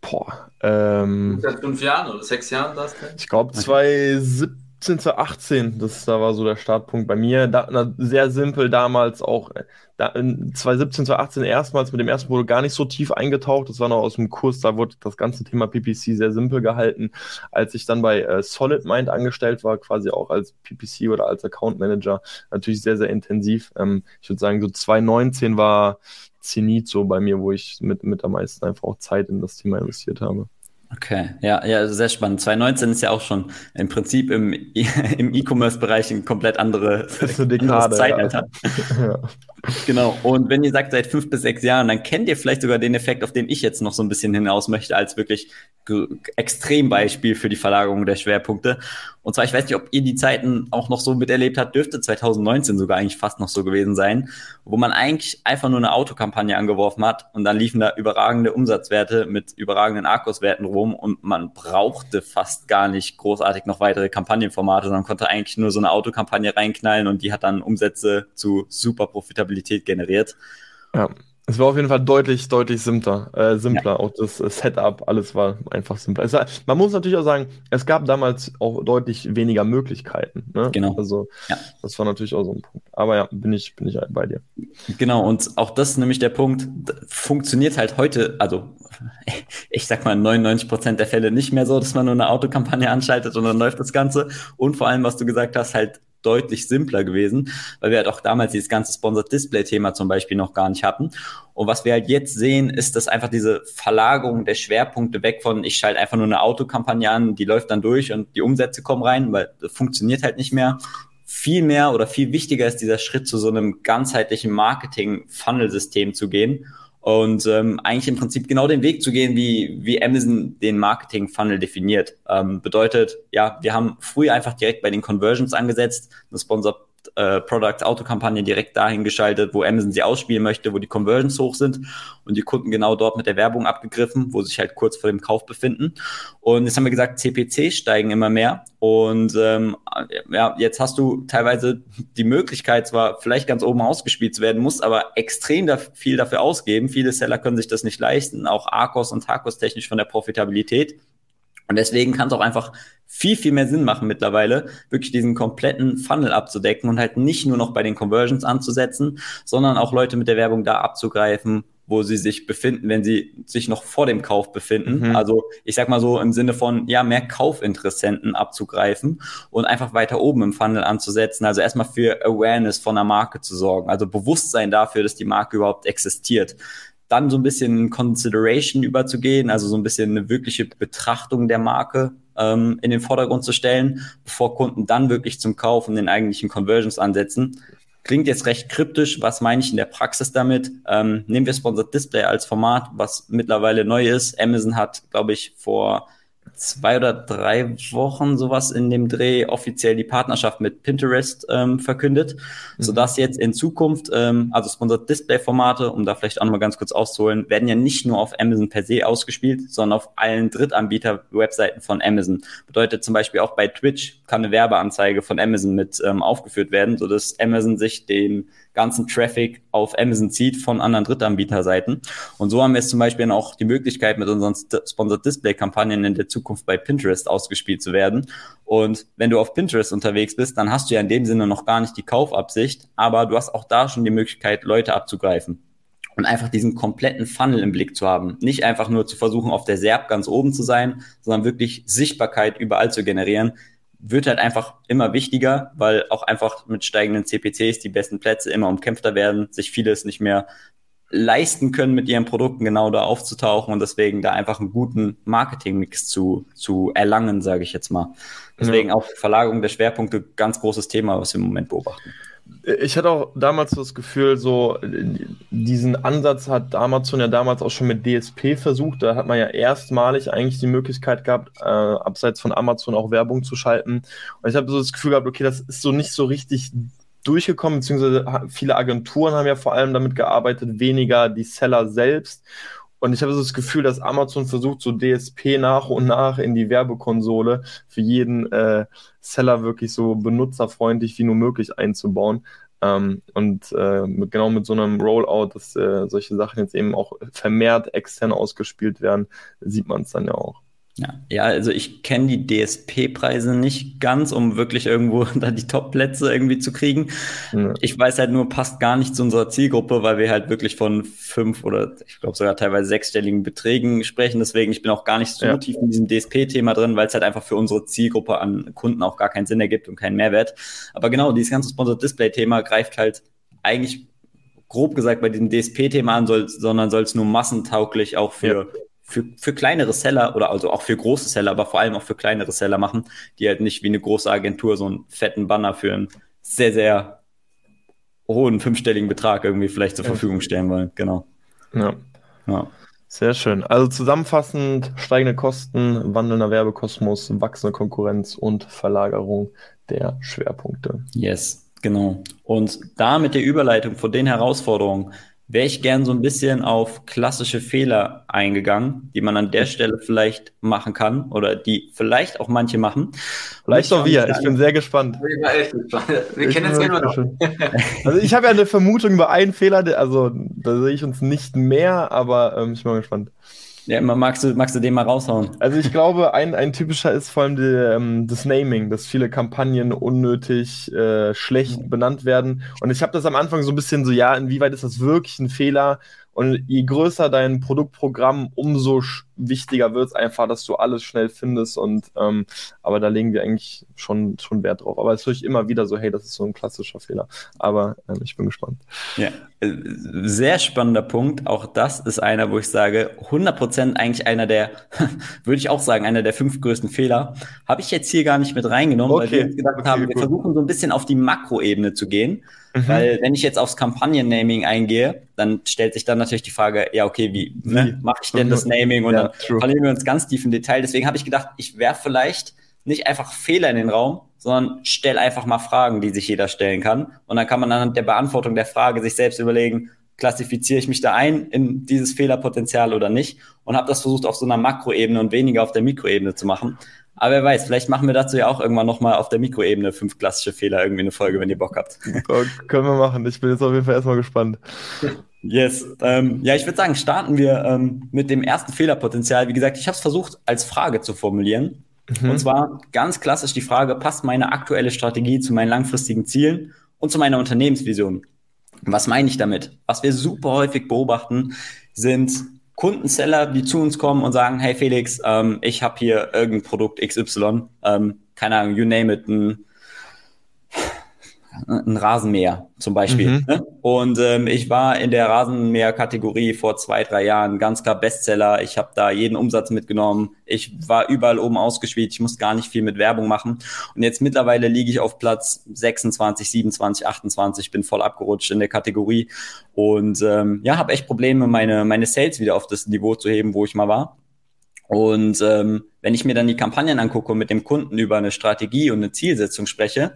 Boah. Ähm, Seit fünf Jahren oder sechs Jahren das? Ich glaube 2017, 2018, das da war so der Startpunkt bei mir. Da, na, sehr simpel damals auch. Da, 2017, 2018 erstmals mit dem ersten wurde gar nicht so tief eingetaucht. Das war noch aus dem Kurs, da wurde das ganze Thema PPC sehr simpel gehalten. Als ich dann bei äh, Solid Mind angestellt war, quasi auch als PPC oder als Account Manager, natürlich sehr, sehr intensiv. Ähm, ich würde sagen, so 2019 war Zenit so bei mir, wo ich mit, mit am meisten einfach auch Zeit in das Thema investiert habe. Okay, ja, ja, sehr spannend. 2019 ist ja auch schon im Prinzip im, im E-Commerce-Bereich ein komplett andere, Dekade, Zeitalter. Ja. Genau. Und wenn ihr sagt, seit fünf bis sechs Jahren, dann kennt ihr vielleicht sogar den Effekt, auf den ich jetzt noch so ein bisschen hinaus möchte, als wirklich Extrembeispiel für die Verlagerung der Schwerpunkte. Und zwar, ich weiß nicht, ob ihr die Zeiten auch noch so miterlebt habt, dürfte 2019 sogar eigentlich fast noch so gewesen sein, wo man eigentlich einfach nur eine Autokampagne angeworfen hat und dann liefen da überragende Umsatzwerte mit überragenden Arkos-Werten rum und man brauchte fast gar nicht großartig noch weitere Kampagnenformate, sondern konnte eigentlich nur so eine Autokampagne reinknallen und die hat dann Umsätze zu super Profitabilität generiert. Ja. Es war auf jeden Fall deutlich, deutlich simpler. Äh, simpler. Ja. Auch das äh, Setup, alles war einfach simpler. Es, man muss natürlich auch sagen, es gab damals auch deutlich weniger Möglichkeiten. Ne? Genau. Also, ja. das war natürlich auch so ein Punkt. Aber ja, bin ich, bin ich halt bei dir. Genau, und auch das ist nämlich der Punkt, funktioniert halt heute, also ich sag mal 99 Prozent der Fälle nicht mehr so, dass man nur eine Autokampagne anschaltet und dann läuft das Ganze. Und vor allem, was du gesagt hast, halt deutlich simpler gewesen, weil wir halt auch damals dieses ganze Sponsored Display Thema zum Beispiel noch gar nicht hatten. Und was wir halt jetzt sehen, ist, dass einfach diese Verlagerung der Schwerpunkte weg von, ich schalte einfach nur eine Autokampagne an, die läuft dann durch und die Umsätze kommen rein, weil das funktioniert halt nicht mehr. Viel mehr oder viel wichtiger ist dieser Schritt zu so einem ganzheitlichen Marketing-Funnel-System zu gehen und ähm, eigentlich im Prinzip genau den Weg zu gehen, wie, wie Amazon den Marketing-Funnel definiert. Ähm, bedeutet, ja, wir haben früher einfach direkt bei den Conversions angesetzt, eine Sponsor äh, Product Auto Kampagne direkt dahin geschaltet, wo Amazon sie ausspielen möchte, wo die Conversions hoch sind und die Kunden genau dort mit der Werbung abgegriffen, wo sie sich halt kurz vor dem Kauf befinden. Und jetzt haben wir gesagt, CPC steigen immer mehr und ähm, ja, jetzt hast du teilweise die Möglichkeit, zwar vielleicht ganz oben ausgespielt zu werden, musst aber extrem da viel dafür ausgeben. Viele Seller können sich das nicht leisten, auch Arcos und Tacos technisch von der Profitabilität. Und deswegen kann es auch einfach viel, viel mehr Sinn machen mittlerweile, wirklich diesen kompletten Funnel abzudecken und halt nicht nur noch bei den Conversions anzusetzen, sondern auch Leute mit der Werbung da abzugreifen, wo sie sich befinden, wenn sie sich noch vor dem Kauf befinden. Mhm. Also ich sag mal so im Sinne von, ja, mehr Kaufinteressenten abzugreifen und einfach weiter oben im Funnel anzusetzen. Also erstmal für Awareness von der Marke zu sorgen, also Bewusstsein dafür, dass die Marke überhaupt existiert dann so ein bisschen Consideration überzugehen, also so ein bisschen eine wirkliche Betrachtung der Marke ähm, in den Vordergrund zu stellen, bevor Kunden dann wirklich zum Kauf und den eigentlichen Conversions ansetzen. Klingt jetzt recht kryptisch. Was meine ich in der Praxis damit? Ähm, nehmen wir Sponsored Display als Format, was mittlerweile neu ist. Amazon hat, glaube ich, vor zwei oder drei Wochen sowas in dem Dreh offiziell die Partnerschaft mit Pinterest ähm, verkündet, mhm. sodass jetzt in Zukunft, ähm, also Sponsored Display-Formate, um da vielleicht auch nochmal ganz kurz auszuholen, werden ja nicht nur auf Amazon per se ausgespielt, sondern auf allen Drittanbieter-Webseiten von Amazon. Bedeutet zum Beispiel auch bei Twitch kann eine Werbeanzeige von Amazon mit ähm, aufgeführt werden, sodass Amazon sich den ganzen Traffic auf Amazon zieht von anderen Drittanbieterseiten. Und so haben wir jetzt zum Beispiel auch die Möglichkeit, mit unseren Sponsored Display Kampagnen in der Zukunft bei Pinterest ausgespielt zu werden. Und wenn du auf Pinterest unterwegs bist, dann hast du ja in dem Sinne noch gar nicht die Kaufabsicht, aber du hast auch da schon die Möglichkeit, Leute abzugreifen und einfach diesen kompletten Funnel im Blick zu haben. Nicht einfach nur zu versuchen, auf der SERP ganz oben zu sein, sondern wirklich Sichtbarkeit überall zu generieren, wird halt einfach immer wichtiger, weil auch einfach mit steigenden CPCs die besten Plätze immer umkämpfter werden, sich vieles nicht mehr leisten können, mit ihren Produkten genau da aufzutauchen und deswegen da einfach einen guten Marketingmix zu, zu erlangen, sage ich jetzt mal. Deswegen ja. auch Verlagerung der Schwerpunkte, ganz großes Thema, was wir im Moment beobachten ich hatte auch damals das Gefühl, so diesen Ansatz hat Amazon ja damals auch schon mit DSP versucht. Da hat man ja erstmalig eigentlich die Möglichkeit gehabt, äh, abseits von Amazon auch Werbung zu schalten. Und ich habe so das Gefühl gehabt, okay, das ist so nicht so richtig durchgekommen, beziehungsweise viele Agenturen haben ja vor allem damit gearbeitet, weniger die Seller selbst. Und ich habe so das Gefühl, dass Amazon versucht, so DSP nach und nach in die Werbekonsole für jeden äh, Seller wirklich so benutzerfreundlich wie nur möglich einzubauen. Ähm, und äh, genau mit so einem Rollout, dass äh, solche Sachen jetzt eben auch vermehrt extern ausgespielt werden, sieht man es dann ja auch. Ja, ja, also ich kenne die DSP-Preise nicht ganz, um wirklich irgendwo da die Top-Plätze irgendwie zu kriegen. Ja. Ich weiß halt nur, passt gar nicht zu unserer Zielgruppe, weil wir halt wirklich von fünf oder ich glaube sogar teilweise sechsstelligen Beträgen sprechen. Deswegen, ich bin auch gar nicht so ja. tief in diesem DSP-Thema drin, weil es halt einfach für unsere Zielgruppe an Kunden auch gar keinen Sinn ergibt und keinen Mehrwert. Aber genau, dieses ganze Sponsored Display-Thema greift halt eigentlich grob gesagt bei diesem DSP-Thema an, soll, sondern soll es nur massentauglich auch für ja für, für kleinere Seller oder also auch für große Seller, aber vor allem auch für kleinere Seller machen, die halt nicht wie eine große Agentur so einen fetten Banner für einen sehr, sehr hohen fünfstelligen Betrag irgendwie vielleicht zur Verfügung stellen wollen. Genau. Ja. ja. Sehr schön. Also zusammenfassend steigende Kosten, wandelnder Werbekosmos, wachsende Konkurrenz und Verlagerung der Schwerpunkte. Yes, genau. Und da mit der Überleitung von den Herausforderungen wäre ich gern so ein bisschen auf klassische Fehler eingegangen, die man an der Stelle vielleicht machen kann oder die vielleicht auch manche machen. Vielleicht auch wir. Ich bin sehr gespannt. Wir kennen es immer noch. Also ich habe ja eine Vermutung über einen Fehler, also da sehe ich uns nicht mehr, aber ähm, ich bin mal gespannt. Ja, magst du, magst du den mal raushauen? Also ich glaube, ein, ein typischer ist vor allem die, ähm, das Naming, dass viele Kampagnen unnötig äh, schlecht benannt werden. Und ich habe das am Anfang so ein bisschen so, ja, inwieweit ist das wirklich ein Fehler? Und je größer dein Produktprogramm, umso wichtiger wird es einfach, dass du alles schnell findest. Und ähm, aber da legen wir eigentlich schon, schon Wert drauf. Aber es höre ich immer wieder so, hey, das ist so ein klassischer Fehler. Aber ähm, ich bin gespannt. Ja, äh, sehr spannender Punkt. Auch das ist einer, wo ich sage, 100% eigentlich einer der, würde ich auch sagen, einer der fünf größten Fehler. Habe ich jetzt hier gar nicht mit reingenommen, okay. weil wir gedacht okay, haben, wir gut. versuchen so ein bisschen auf die Makroebene zu gehen. Mhm. Weil wenn ich jetzt aufs Kampagnen-Naming eingehe, dann stellt sich dann natürlich die Frage, ja, okay, wie, ne, mache ich denn das Naming? Und ja, dann true. verlieren wir uns ganz tief im Detail. Deswegen habe ich gedacht, ich werfe vielleicht nicht einfach Fehler in den Raum, sondern stell einfach mal Fragen, die sich jeder stellen kann. Und dann kann man anhand der Beantwortung der Frage sich selbst überlegen, klassifiziere ich mich da ein in dieses Fehlerpotenzial oder nicht? Und habe das versucht auf so einer Makroebene und weniger auf der Mikroebene zu machen. Aber wer weiß, vielleicht machen wir dazu ja auch irgendwann nochmal auf der Mikroebene fünf klassische Fehler irgendwie eine Folge, wenn ihr Bock habt. Oh, können wir machen. Ich bin jetzt auf jeden Fall erstmal gespannt. Yes. Ähm, ja, ich würde sagen, starten wir ähm, mit dem ersten Fehlerpotenzial. Wie gesagt, ich habe es versucht, als Frage zu formulieren. Mhm. Und zwar ganz klassisch die Frage, passt meine aktuelle Strategie zu meinen langfristigen Zielen und zu meiner Unternehmensvision? Was meine ich damit? Was wir super häufig beobachten, sind Kundenseller, die zu uns kommen und sagen, hey Felix, ähm, ich habe hier irgendein Produkt XY, ähm, keine Ahnung, you name it, ein ein Rasenmäher zum Beispiel. Mhm. Ne? Und ähm, ich war in der Rasenmäher-Kategorie vor zwei, drei Jahren ganz klar Bestseller. Ich habe da jeden Umsatz mitgenommen. Ich war überall oben ausgespielt. Ich musste gar nicht viel mit Werbung machen. Und jetzt mittlerweile liege ich auf Platz 26, 27, 28, bin voll abgerutscht in der Kategorie und ähm, ja, habe echt Probleme, meine, meine Sales wieder auf das Niveau zu heben, wo ich mal war. Und ähm, wenn ich mir dann die Kampagnen angucke und mit dem Kunden über eine Strategie und eine Zielsetzung spreche,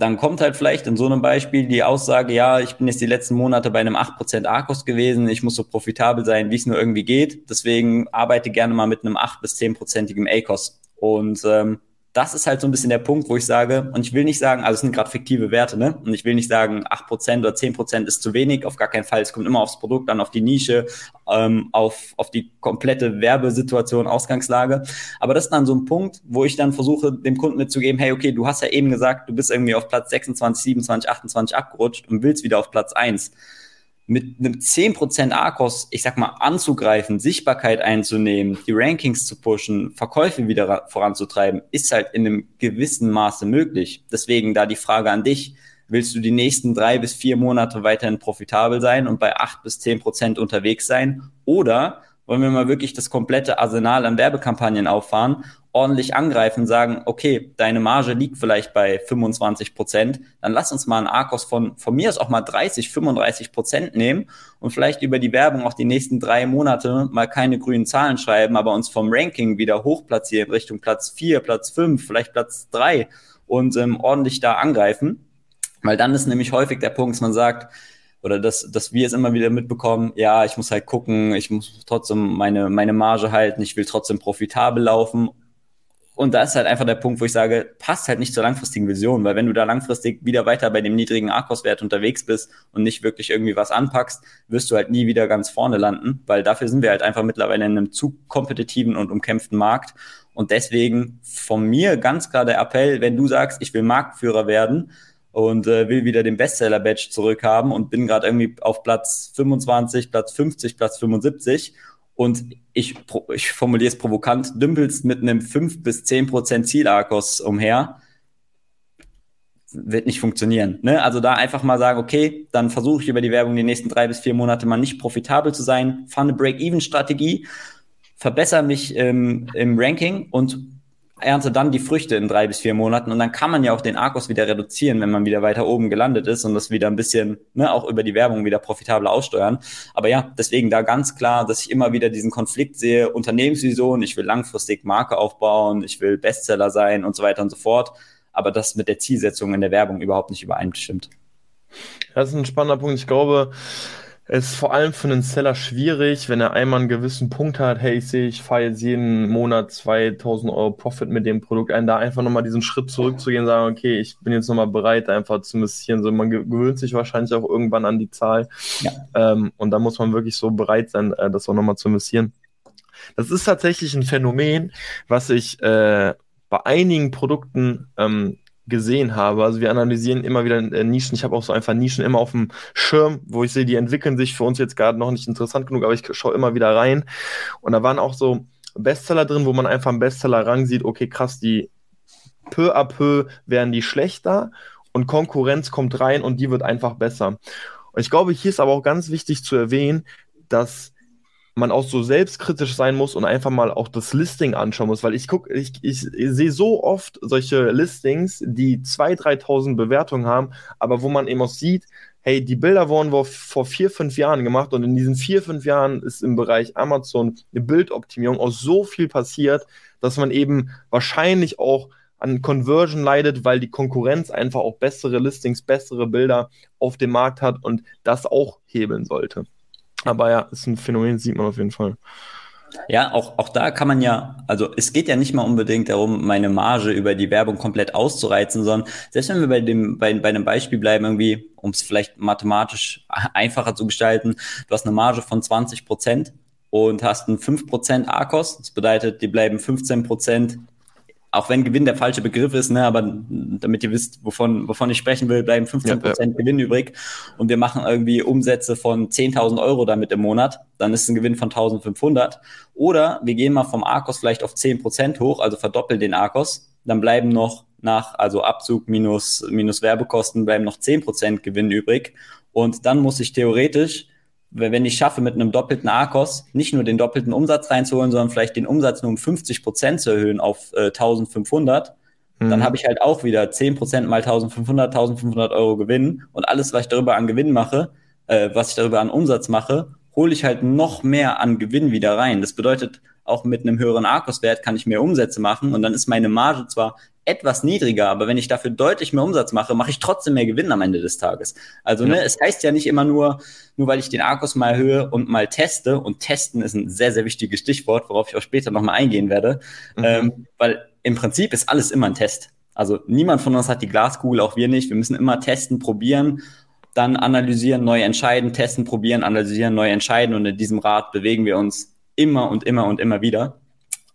dann kommt halt vielleicht in so einem Beispiel die Aussage, ja, ich bin jetzt die letzten Monate bei einem 8% A-Kost gewesen, ich muss so profitabel sein, wie es nur irgendwie geht. Deswegen arbeite gerne mal mit einem 8 bis 10%igem A-Kost. Und ähm, das ist halt so ein bisschen der Punkt, wo ich sage, und ich will nicht sagen, also es sind gerade fiktive Werte, ne? Und ich will nicht sagen, 8% oder 10% ist zu wenig, auf gar keinen Fall. Es kommt immer aufs Produkt an, auf die Nische, ähm, auf, auf die komplette Werbesituation, Ausgangslage. Aber das ist dann so ein Punkt, wo ich dann versuche, dem Kunden mitzugeben, hey, okay, du hast ja eben gesagt, du bist irgendwie auf Platz 26, 27, 28 abgerutscht und willst wieder auf Platz 1 mit einem 10% ARKOS, ich sag mal, anzugreifen, Sichtbarkeit einzunehmen, die Rankings zu pushen, Verkäufe wieder voranzutreiben, ist halt in einem gewissen Maße möglich. Deswegen da die Frage an dich, willst du die nächsten drei bis vier Monate weiterhin profitabel sein und bei acht bis zehn Prozent unterwegs sein? Oder wollen wir mal wirklich das komplette Arsenal an Werbekampagnen auffahren ordentlich angreifen, sagen, okay, deine Marge liegt vielleicht bei 25 Prozent, dann lass uns mal einen Arkos von, von mir aus auch mal 30, 35 Prozent nehmen und vielleicht über die Werbung auch die nächsten drei Monate mal keine grünen Zahlen schreiben, aber uns vom Ranking wieder hochplatzieren Richtung Platz vier, Platz fünf, vielleicht Platz drei und ähm, ordentlich da angreifen. Weil dann ist nämlich häufig der Punkt, dass man sagt, oder dass, dass wir es immer wieder mitbekommen, ja, ich muss halt gucken, ich muss trotzdem meine, meine Marge halten, ich will trotzdem profitabel laufen und da ist halt einfach der Punkt, wo ich sage, passt halt nicht zur langfristigen Vision, weil wenn du da langfristig wieder weiter bei dem niedrigen Arkos-Wert unterwegs bist und nicht wirklich irgendwie was anpackst, wirst du halt nie wieder ganz vorne landen, weil dafür sind wir halt einfach mittlerweile in einem zu kompetitiven und umkämpften Markt. Und deswegen von mir ganz klar der Appell, wenn du sagst, ich will Marktführer werden, und äh, will wieder den Bestseller-Badge zurückhaben und bin gerade irgendwie auf Platz 25, Platz 50, Platz 75 und ich, ich formuliere es provokant, dümpelst mit einem 5 bis 10 Prozent Zielarkos umher, wird nicht funktionieren. Ne? Also da einfach mal sagen, okay, dann versuche ich über die Werbung die nächsten drei bis vier Monate mal nicht profitabel zu sein, fahre eine Break-Even-Strategie, verbessere mich ähm, im Ranking und ernte dann die Früchte in drei bis vier Monaten und dann kann man ja auch den Arkos wieder reduzieren, wenn man wieder weiter oben gelandet ist und das wieder ein bisschen, ne, auch über die Werbung wieder profitabel aussteuern. Aber ja, deswegen da ganz klar, dass ich immer wieder diesen Konflikt sehe, Unternehmensvision, ich will langfristig Marke aufbauen, ich will Bestseller sein und so weiter und so fort, aber das mit der Zielsetzung in der Werbung überhaupt nicht übereinstimmt. Das ist ein spannender Punkt. Ich glaube, ist vor allem für einen Seller schwierig, wenn er einmal einen gewissen Punkt hat, hey, ich sehe, ich fahre jetzt jeden Monat 2000 Euro Profit mit dem Produkt ein, da einfach nochmal diesen Schritt zurückzugehen, sagen, okay, ich bin jetzt nochmal bereit, einfach zu investieren. So, man gewöhnt sich wahrscheinlich auch irgendwann an die Zahl. Ja. Ähm, und da muss man wirklich so bereit sein, äh, das auch nochmal zu investieren. Das ist tatsächlich ein Phänomen, was ich äh, bei einigen Produkten ähm, gesehen habe. Also wir analysieren immer wieder äh, Nischen. Ich habe auch so einfach Nischen immer auf dem Schirm, wo ich sehe, die entwickeln sich für uns jetzt gerade noch nicht interessant genug, aber ich schaue immer wieder rein. Und da waren auch so Bestseller drin, wo man einfach am Bestseller-Rang sieht, okay, krass, die peu à peu werden die schlechter und Konkurrenz kommt rein und die wird einfach besser. Und ich glaube, hier ist aber auch ganz wichtig zu erwähnen, dass man auch so selbstkritisch sein muss und einfach mal auch das Listing anschauen muss, weil ich gucke, ich, ich, ich sehe so oft solche Listings, die 2.000, 3.000 Bewertungen haben, aber wo man eben auch sieht, hey, die Bilder wurden vor vier, fünf Jahren gemacht und in diesen vier, fünf Jahren ist im Bereich Amazon eine Bildoptimierung auch so viel passiert, dass man eben wahrscheinlich auch an Conversion leidet, weil die Konkurrenz einfach auch bessere Listings, bessere Bilder auf dem Markt hat und das auch hebeln sollte. Aber ja, ist ein Phänomen, sieht man auf jeden Fall. Ja, auch, auch da kann man ja, also es geht ja nicht mal unbedingt darum, meine Marge über die Werbung komplett auszureizen, sondern selbst wenn wir bei dem, bei, bei einem Beispiel bleiben, irgendwie, um es vielleicht mathematisch einfacher zu gestalten, du hast eine Marge von 20 Prozent und hast einen 5 Prozent ARKOS, das bedeutet, die bleiben 15 Prozent auch wenn Gewinn der falsche Begriff ist, ne, aber damit ihr wisst, wovon, wovon ich sprechen will, bleiben 15% ja, ja. Gewinn übrig und wir machen irgendwie Umsätze von 10.000 Euro damit im Monat, dann ist ein Gewinn von 1.500. Oder wir gehen mal vom Arkos vielleicht auf 10% hoch, also verdoppeln den Arkos, dann bleiben noch nach, also Abzug minus, minus Werbekosten, bleiben noch 10% Gewinn übrig. Und dann muss ich theoretisch wenn ich schaffe, mit einem doppelten ARKOS nicht nur den doppelten Umsatz reinzuholen, sondern vielleicht den Umsatz nur um 50 Prozent zu erhöhen auf äh, 1500, mhm. dann habe ich halt auch wieder 10 Prozent mal 1500, 1500 Euro Gewinn und alles, was ich darüber an Gewinn mache, äh, was ich darüber an Umsatz mache, hole ich halt noch mehr an Gewinn wieder rein. Das bedeutet, auch mit einem höheren Arkos-Wert kann ich mehr Umsätze machen und dann ist meine Marge zwar etwas niedriger, aber wenn ich dafür deutlich mehr Umsatz mache, mache ich trotzdem mehr Gewinn am Ende des Tages. Also ne, ja. ne, es heißt ja nicht immer nur, nur weil ich den Arkos mal erhöhe und mal teste und testen ist ein sehr, sehr wichtiges Stichwort, worauf ich auch später nochmal eingehen werde, mhm. ähm, weil im Prinzip ist alles immer ein Test. Also niemand von uns hat die Glaskugel, auch wir nicht. Wir müssen immer testen, probieren, dann analysieren, neu entscheiden, testen, probieren, analysieren, neu entscheiden und in diesem Rad bewegen wir uns immer und immer und immer wieder.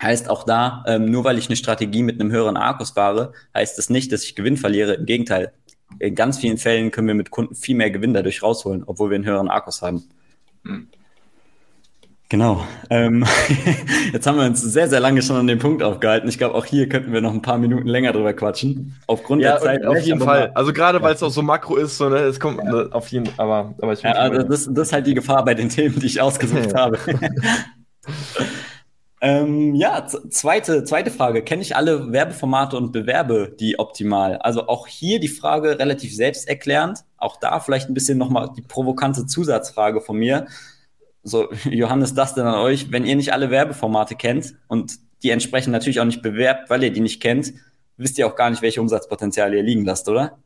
Heißt auch da, ähm, nur weil ich eine Strategie mit einem höheren Arkus fahre, heißt das nicht, dass ich Gewinn verliere. Im Gegenteil, in ganz vielen Fällen können wir mit Kunden viel mehr Gewinn dadurch rausholen, obwohl wir einen höheren Akkus haben. Mhm. Genau. Ähm, jetzt haben wir uns sehr, sehr lange schon an dem Punkt aufgehalten. Ich glaube, auch hier könnten wir noch ein paar Minuten länger drüber quatschen. Aufgrund ja, der Zeit. Auf jeden Fall. Also gerade weil es auch so makro ist, so, ne, es kommt ne, auf jeden aber, aber ich ja, also das, das ist halt die Gefahr bei den Themen, die ich ausgesucht habe. Ähm, ja, zweite, zweite Frage. Kenne ich alle Werbeformate und bewerbe die optimal? Also auch hier die Frage relativ selbsterklärend. Auch da vielleicht ein bisschen nochmal die provokante Zusatzfrage von mir. So, Johannes, das denn an euch. Wenn ihr nicht alle Werbeformate kennt und die entsprechend natürlich auch nicht bewerbt, weil ihr die nicht kennt, wisst ihr auch gar nicht, welche Umsatzpotenziale ihr liegen lasst, oder?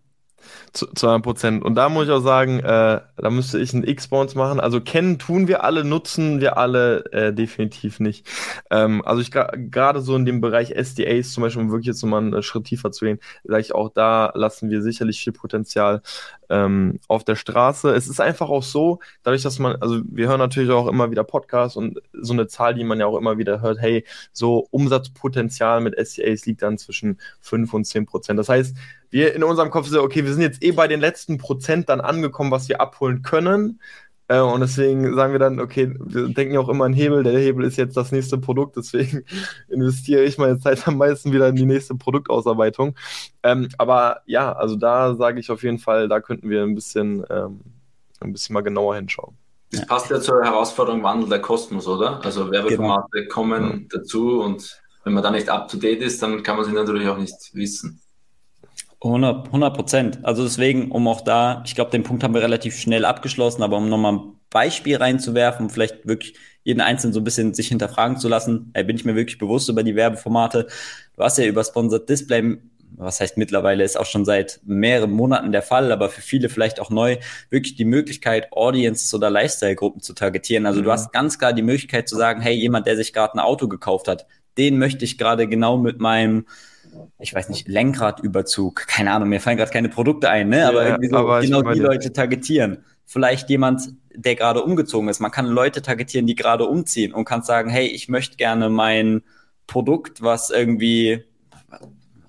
Zu 200 Prozent. Und da muss ich auch sagen, äh, da müsste ich einen X-Bounce machen. Also kennen tun wir alle, nutzen wir alle äh, definitiv nicht. Ähm, also ich gerade so in dem Bereich SDAs zum Beispiel, um wirklich jetzt nochmal einen Schritt tiefer zu gehen, sage ich auch, da lassen wir sicherlich viel Potenzial ähm, auf der Straße. Es ist einfach auch so, dadurch, dass man, also wir hören natürlich auch immer wieder Podcasts und so eine Zahl, die man ja auch immer wieder hört, hey, so Umsatzpotenzial mit SDAs liegt dann zwischen 5 und 10 Prozent. Das heißt, wir in unserem Kopf sind, okay, wir sind jetzt eh bei den letzten Prozent dann angekommen, was wir abholen können. Äh, und deswegen sagen wir dann, okay, wir denken ja auch immer an Hebel, der Hebel ist jetzt das nächste Produkt, deswegen investiere ich meine Zeit am meisten wieder in die nächste Produktausarbeitung. Ähm, aber ja, also da sage ich auf jeden Fall, da könnten wir ein bisschen, ähm, ein bisschen mal genauer hinschauen. Das passt ja zur Herausforderung Wandel der Kosmos, oder? Also Werbeformate genau. kommen ja. dazu und wenn man da nicht up to date ist, dann kann man sie natürlich auch nicht wissen. 100 Prozent. Also deswegen, um auch da, ich glaube, den Punkt haben wir relativ schnell abgeschlossen, aber um nochmal ein Beispiel reinzuwerfen, um vielleicht wirklich jeden Einzelnen so ein bisschen sich hinterfragen zu lassen, ey, bin ich mir wirklich bewusst über die Werbeformate. Du hast ja über Sponsored Display, was heißt mittlerweile, ist auch schon seit mehreren Monaten der Fall, aber für viele vielleicht auch neu, wirklich die Möglichkeit, Audiences oder Lifestyle-Gruppen zu targetieren. Also mhm. du hast ganz klar die Möglichkeit zu sagen, hey, jemand, der sich gerade ein Auto gekauft hat, den möchte ich gerade genau mit meinem ich weiß nicht, Lenkradüberzug, keine Ahnung, mir fallen gerade keine Produkte ein, ne? aber ja, irgendwie so aber genau die Leute targetieren. Vielleicht jemand, der gerade umgezogen ist. Man kann Leute targetieren, die gerade umziehen und kann sagen, hey, ich möchte gerne mein Produkt, was irgendwie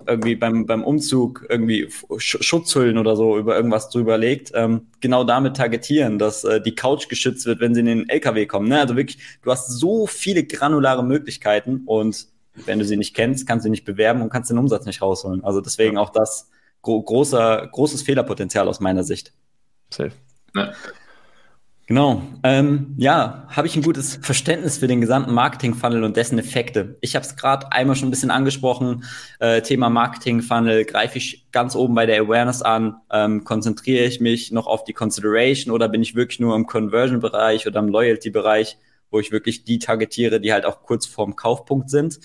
irgendwie beim, beim Umzug irgendwie Schutzhüllen oder so über irgendwas drüber legt, ähm, genau damit targetieren, dass äh, die Couch geschützt wird, wenn sie in den LKW kommen. Ne? Also wirklich, du hast so viele granulare Möglichkeiten und wenn du sie nicht kennst, kannst du sie nicht bewerben und kannst den Umsatz nicht rausholen. Also deswegen auch das gro großer, großes Fehlerpotenzial aus meiner Sicht. Safe. Ja. Genau. Ähm, ja, habe ich ein gutes Verständnis für den gesamten Marketing-Funnel und dessen Effekte. Ich habe es gerade einmal schon ein bisschen angesprochen. Äh, Thema Marketing-Funnel greife ich ganz oben bei der Awareness an. Ähm, konzentriere ich mich noch auf die Consideration oder bin ich wirklich nur im Conversion-Bereich oder im Loyalty-Bereich? Wo ich wirklich die targetiere, die halt auch kurz vorm Kaufpunkt sind.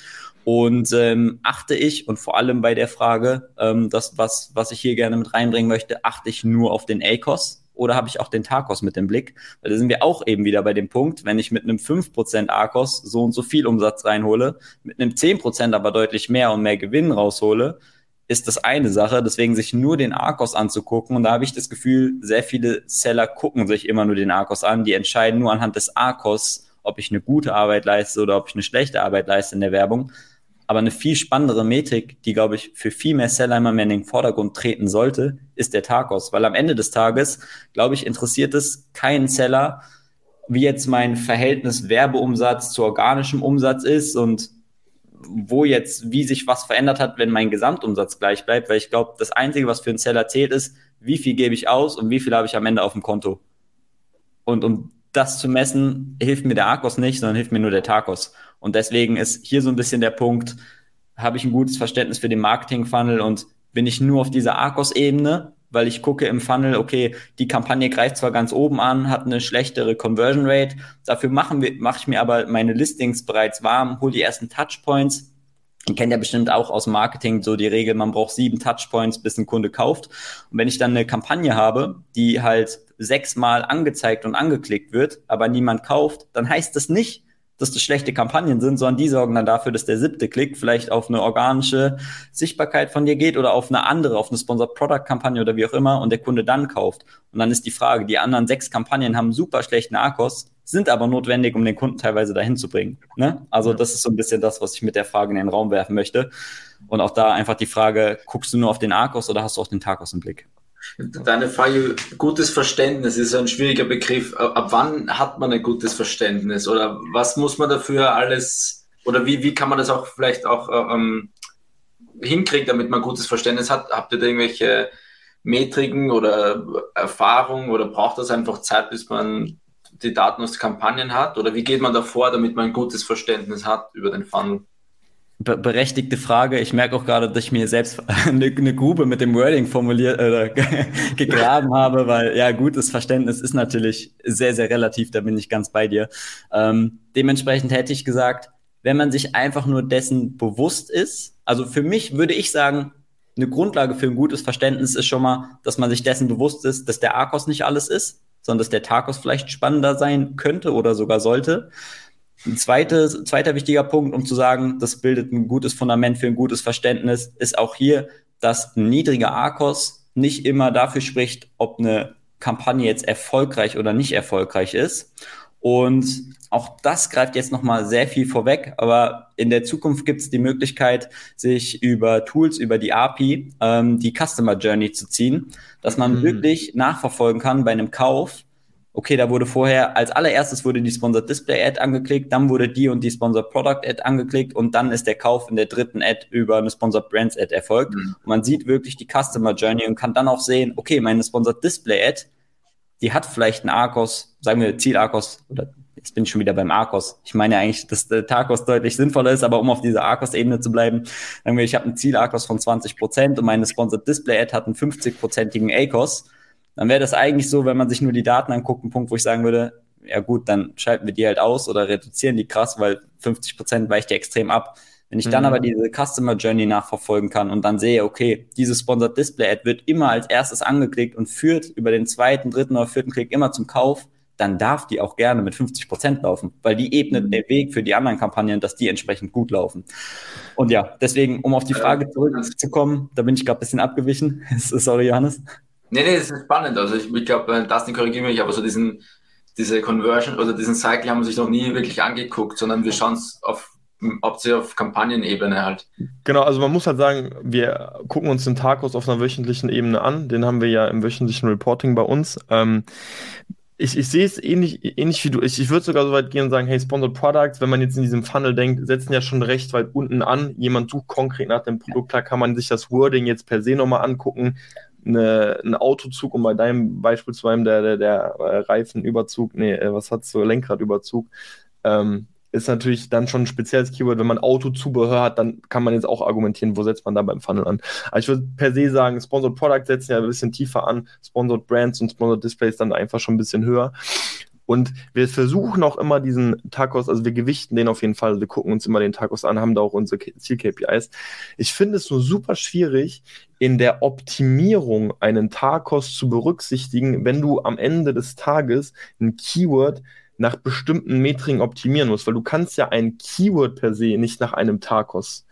Und ähm, achte ich, und vor allem bei der Frage, ähm, das, was, was ich hier gerne mit reinbringen möchte, achte ich nur auf den ACOS oder habe ich auch den TACOS mit dem Blick? Weil da sind wir auch eben wieder bei dem Punkt, wenn ich mit einem 5% ACOS so und so viel Umsatz reinhole, mit einem 10% aber deutlich mehr und mehr Gewinn raushole, ist das eine Sache. Deswegen sich nur den Arcos anzugucken. Und da habe ich das Gefühl, sehr viele Seller gucken sich immer nur den Arcos an. Die entscheiden nur anhand des Arcos, ob ich eine gute Arbeit leiste oder ob ich eine schlechte Arbeit leiste in der Werbung. Aber eine viel spannendere Metrik, die, glaube ich, für viel mehr Seller immer mehr in den Vordergrund treten sollte, ist der Tagos. Weil am Ende des Tages, glaube ich, interessiert es keinen Seller, wie jetzt mein Verhältnis Werbeumsatz zu organischem Umsatz ist und wo jetzt, wie sich was verändert hat, wenn mein Gesamtumsatz gleich bleibt. Weil ich glaube, das Einzige, was für einen Seller zählt, ist, wie viel gebe ich aus und wie viel habe ich am Ende auf dem Konto. Und um das zu messen, hilft mir der Arcos nicht, sondern hilft mir nur der Tacos. Und deswegen ist hier so ein bisschen der Punkt, habe ich ein gutes Verständnis für den Marketing-Funnel und bin ich nur auf dieser Arcos-Ebene, weil ich gucke im Funnel, okay, die Kampagne greift zwar ganz oben an, hat eine schlechtere Conversion Rate, dafür machen wir, mache ich mir aber meine Listings bereits warm, hole die ersten Touchpoints. Kennt ja bestimmt auch aus Marketing so die Regel, man braucht sieben Touchpoints, bis ein Kunde kauft. Und wenn ich dann eine Kampagne habe, die halt sechsmal angezeigt und angeklickt wird, aber niemand kauft, dann heißt das nicht, dass das schlechte Kampagnen sind, sondern die sorgen dann dafür, dass der siebte Klick vielleicht auf eine organische Sichtbarkeit von dir geht oder auf eine andere, auf eine Sponsored Product Kampagne oder wie auch immer und der Kunde dann kauft. Und dann ist die Frage, die anderen sechs Kampagnen haben super schlechten Akkus, sind aber notwendig, um den Kunden teilweise dahin zu bringen. Ne? Also das ist so ein bisschen das, was ich mit der Frage in den Raum werfen möchte. Und auch da einfach die Frage, guckst du nur auf den Akkus oder hast du auch den Tag aus dem Blick? Deine Frage, gutes Verständnis ist ein schwieriger Begriff. Ab wann hat man ein gutes Verständnis? Oder was muss man dafür alles, oder wie, wie kann man das auch vielleicht auch äh, ähm, hinkriegen, damit man ein gutes Verständnis hat? Habt ihr da irgendwelche Metriken oder Erfahrungen oder braucht das einfach Zeit, bis man die Daten aus Kampagnen hat? Oder wie geht man da vor, damit man ein gutes Verständnis hat über den Funnel? berechtigte Frage. Ich merke auch gerade, dass ich mir selbst eine, eine Grube mit dem Wording formuliert oder gegraben habe, weil ja, gutes Verständnis ist natürlich sehr, sehr relativ, da bin ich ganz bei dir. Ähm, dementsprechend hätte ich gesagt, wenn man sich einfach nur dessen bewusst ist, also für mich würde ich sagen, eine Grundlage für ein gutes Verständnis ist schon mal, dass man sich dessen bewusst ist, dass der Arkos nicht alles ist, sondern dass der Tarkos vielleicht spannender sein könnte oder sogar sollte. Ein zweite, zweiter wichtiger Punkt, um zu sagen, das bildet ein gutes Fundament für ein gutes Verständnis, ist auch hier, dass ein niedriger Arkos nicht immer dafür spricht, ob eine Kampagne jetzt erfolgreich oder nicht erfolgreich ist. Und auch das greift jetzt nochmal sehr viel vorweg, aber in der Zukunft gibt es die Möglichkeit, sich über Tools, über die API, ähm, die Customer Journey zu ziehen, dass man mhm. wirklich nachverfolgen kann bei einem Kauf, okay, da wurde vorher, als allererstes wurde die Sponsored Display Ad angeklickt, dann wurde die und die Sponsored Product Ad angeklickt und dann ist der Kauf in der dritten Ad über eine Sponsored Brands Ad erfolgt. Mhm. Und man sieht wirklich die Customer Journey und kann dann auch sehen, okay, meine Sponsored Display Ad die hat vielleicht einen Arcos, sagen wir Ziel-Arcos, oder jetzt bin ich schon wieder beim Arcos. Ich meine eigentlich, dass der Tarkos deutlich sinnvoller ist, aber um auf dieser Arcos-Ebene zu bleiben, sagen wir, ich habe einen Ziel-Arcos von 20 Prozent und meine Sponsored Display-Ad hat einen 50-prozentigen ACOS, dann wäre das eigentlich so, wenn man sich nur die Daten anguckt, ein Punkt, wo ich sagen würde, ja gut, dann schalten wir die halt aus oder reduzieren die krass, weil 50 Prozent weicht ja extrem ab. Wenn ich dann mhm. aber diese Customer Journey nachverfolgen kann und dann sehe, okay, diese Sponsored Display Ad wird immer als erstes angeklickt und führt über den zweiten, dritten oder vierten Klick immer zum Kauf, dann darf die auch gerne mit 50 Prozent laufen, weil die ebnet mhm. den Weg für die anderen Kampagnen, dass die entsprechend gut laufen. Und ja, deswegen, um auf die Frage zurückzukommen, da bin ich gerade ein bisschen abgewichen. Sorry, Johannes. Nee, nee, das ist spannend. Also ich, ich glaube, Dustin korrigiert mich, aber so diesen, diese Conversion oder diesen Cycle haben wir sich noch nie wirklich angeguckt, sondern wir schauen es auf hauptsächlich auf Kampagnenebene halt. Genau, also man muss halt sagen, wir gucken uns den Tagos auf einer wöchentlichen Ebene an. Den haben wir ja im wöchentlichen Reporting bei uns. Ähm, ich, ich sehe es ähnlich, ähnlich wie du. Ich, ich würde sogar so weit gehen und sagen, hey, Sponsored Products, wenn man jetzt in diesem Funnel denkt, setzen ja schon recht weit unten an. Jemand sucht konkret nach dem Produkt, da kann man sich das Wording jetzt per se nochmal angucken. Eine, ein Autozug, um bei deinem Beispiel zu bleiben, der, der, der äh, Reifenüberzug, nee, äh, was hat's so, Lenkradüberzug, ähm, ist natürlich dann schon ein spezielles Keyword. Wenn man Autozubehör hat, dann kann man jetzt auch argumentieren, wo setzt man da beim Funnel an. Aber ich würde per se sagen, Sponsored Product setzen ja ein bisschen tiefer an, Sponsored Brands und Sponsored Displays dann einfach schon ein bisschen höher. Und wir versuchen auch immer diesen Tacos, also wir gewichten den auf jeden Fall, wir gucken uns immer den Tacos an, haben da auch unsere Ziel-KPIs. Ich finde es nur super schwierig, in der Optimierung einen Tacos zu berücksichtigen, wenn du am Ende des Tages ein Keyword nach bestimmten Metriken optimieren musst, weil du kannst ja ein Keyword per se nicht nach einem Tarkos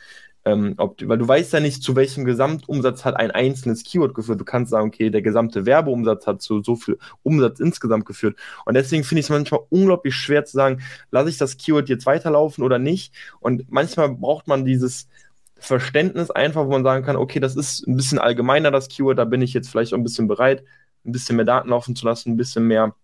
ähm, weil du weißt ja nicht, zu welchem Gesamtumsatz hat ein einzelnes Keyword geführt. Du kannst sagen, okay, der gesamte Werbeumsatz hat zu so viel Umsatz insgesamt geführt. Und deswegen finde ich es manchmal unglaublich schwer zu sagen, lasse ich das Keyword jetzt weiterlaufen oder nicht. Und manchmal braucht man dieses Verständnis einfach, wo man sagen kann, okay, das ist ein bisschen allgemeiner, das Keyword, da bin ich jetzt vielleicht auch ein bisschen bereit, ein bisschen mehr Daten laufen zu lassen, ein bisschen mehr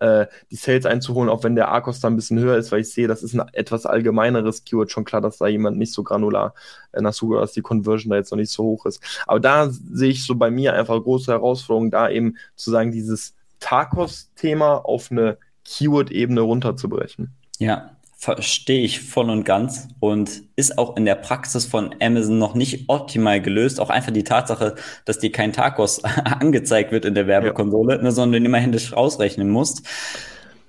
äh, die Sales einzuholen, auch wenn der Arcos da ein bisschen höher ist, weil ich sehe, das ist ein etwas allgemeineres Keyword. Schon klar, dass da jemand nicht so granular äh, nachsucht, dass die Conversion da jetzt noch nicht so hoch ist. Aber da sehe ich so bei mir einfach große Herausforderung, da eben zu sagen, dieses Tarkos-Thema auf eine Keyword-Ebene runterzubrechen. Ja, verstehe ich voll und ganz und ist auch in der Praxis von Amazon noch nicht optimal gelöst. Auch einfach die Tatsache, dass dir kein Tacos angezeigt wird in der Werbekonsole, ja. ne, sondern du immer händisch rausrechnen musst.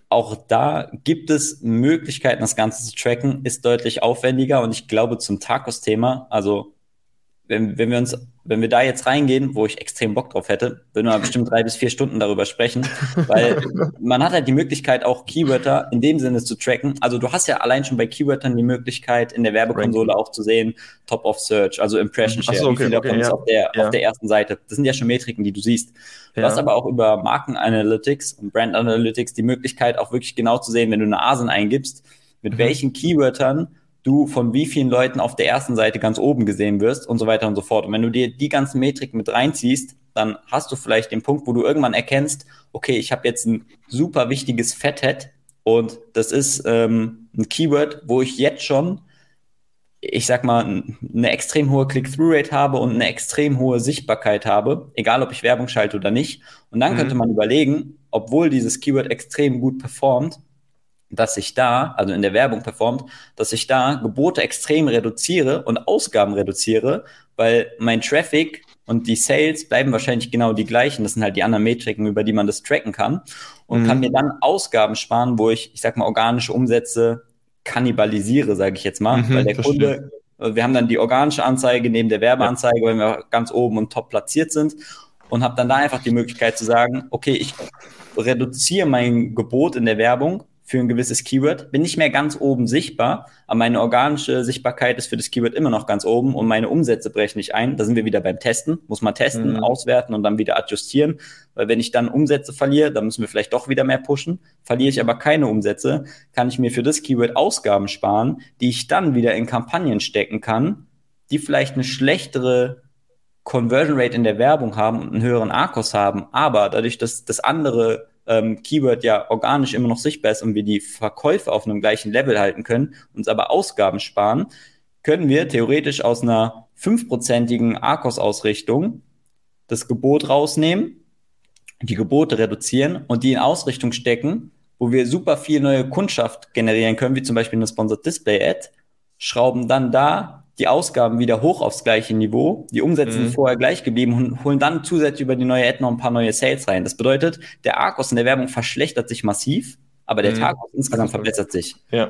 Auch da gibt es Möglichkeiten, das Ganze zu tracken, ist deutlich aufwendiger und ich glaube zum Tacos-Thema, also wenn, wenn wir uns wenn wir da jetzt reingehen, wo ich extrem Bock drauf hätte, würden wir bestimmt drei bis vier Stunden darüber sprechen, weil man hat halt die Möglichkeit, auch Keywörter in dem Sinne zu tracken. Also du hast ja allein schon bei Keywörtern die Möglichkeit, in der Werbekonsole auch zu sehen, Top of Search, also Impression Share, so, okay, wie viel davon okay, ist ja. auf, der, ja. auf der ersten Seite. Das sind ja schon Metriken, die du siehst. Du ja. hast aber auch über Marken Analytics und Brand Analytics die Möglichkeit, auch wirklich genau zu sehen, wenn du eine ASIN eingibst, mit mhm. welchen Keywörtern du von wie vielen Leuten auf der ersten Seite ganz oben gesehen wirst und so weiter und so fort. Und wenn du dir die ganzen Metriken mit reinziehst, dann hast du vielleicht den Punkt, wo du irgendwann erkennst, okay, ich habe jetzt ein super wichtiges Fathead und das ist ähm, ein Keyword, wo ich jetzt schon, ich sag mal, eine extrem hohe Click-Through-Rate habe und eine extrem hohe Sichtbarkeit habe, egal ob ich Werbung schalte oder nicht. Und dann mhm. könnte man überlegen, obwohl dieses Keyword extrem gut performt, dass ich da, also in der Werbung performt, dass ich da Gebote extrem reduziere und Ausgaben reduziere, weil mein Traffic und die Sales bleiben wahrscheinlich genau die gleichen. Das sind halt die anderen Metriken, über die man das tracken kann und mhm. kann mir dann Ausgaben sparen, wo ich, ich sag mal, organische Umsätze kannibalisiere, sage ich jetzt mal, mhm, weil der Kunde Wir haben dann die organische Anzeige neben der Werbeanzeige, ja. wenn wir ganz oben und top platziert sind und habe dann da einfach die Möglichkeit zu sagen, okay, ich reduziere mein Gebot in der Werbung für ein gewisses Keyword, bin nicht mehr ganz oben sichtbar, aber meine organische Sichtbarkeit ist für das Keyword immer noch ganz oben und meine Umsätze brechen nicht ein. Da sind wir wieder beim Testen, muss man testen, mhm. auswerten und dann wieder adjustieren, weil wenn ich dann Umsätze verliere, dann müssen wir vielleicht doch wieder mehr pushen. Verliere ich aber keine Umsätze, kann ich mir für das Keyword Ausgaben sparen, die ich dann wieder in Kampagnen stecken kann, die vielleicht eine schlechtere Conversion Rate in der Werbung haben und einen höheren ARKOS haben, aber dadurch, dass das andere ähm, Keyword ja organisch immer noch sichtbar ist und wir die Verkäufe auf einem gleichen Level halten können, uns aber Ausgaben sparen, können wir theoretisch aus einer fünfprozentigen ARKOS-Ausrichtung das Gebot rausnehmen, die Gebote reduzieren und die in Ausrichtung stecken, wo wir super viel neue Kundschaft generieren können, wie zum Beispiel eine Sponsored Display Ad, schrauben dann da die Ausgaben wieder hoch aufs gleiche Niveau, die Umsätze mhm. sind vorher gleich geblieben und holen dann zusätzlich über die neue Ad noch ein paar neue Sales rein. Das bedeutet, der Arkos in der Werbung verschlechtert sich massiv, aber der mhm. Tag insgesamt verbessert sich. Ja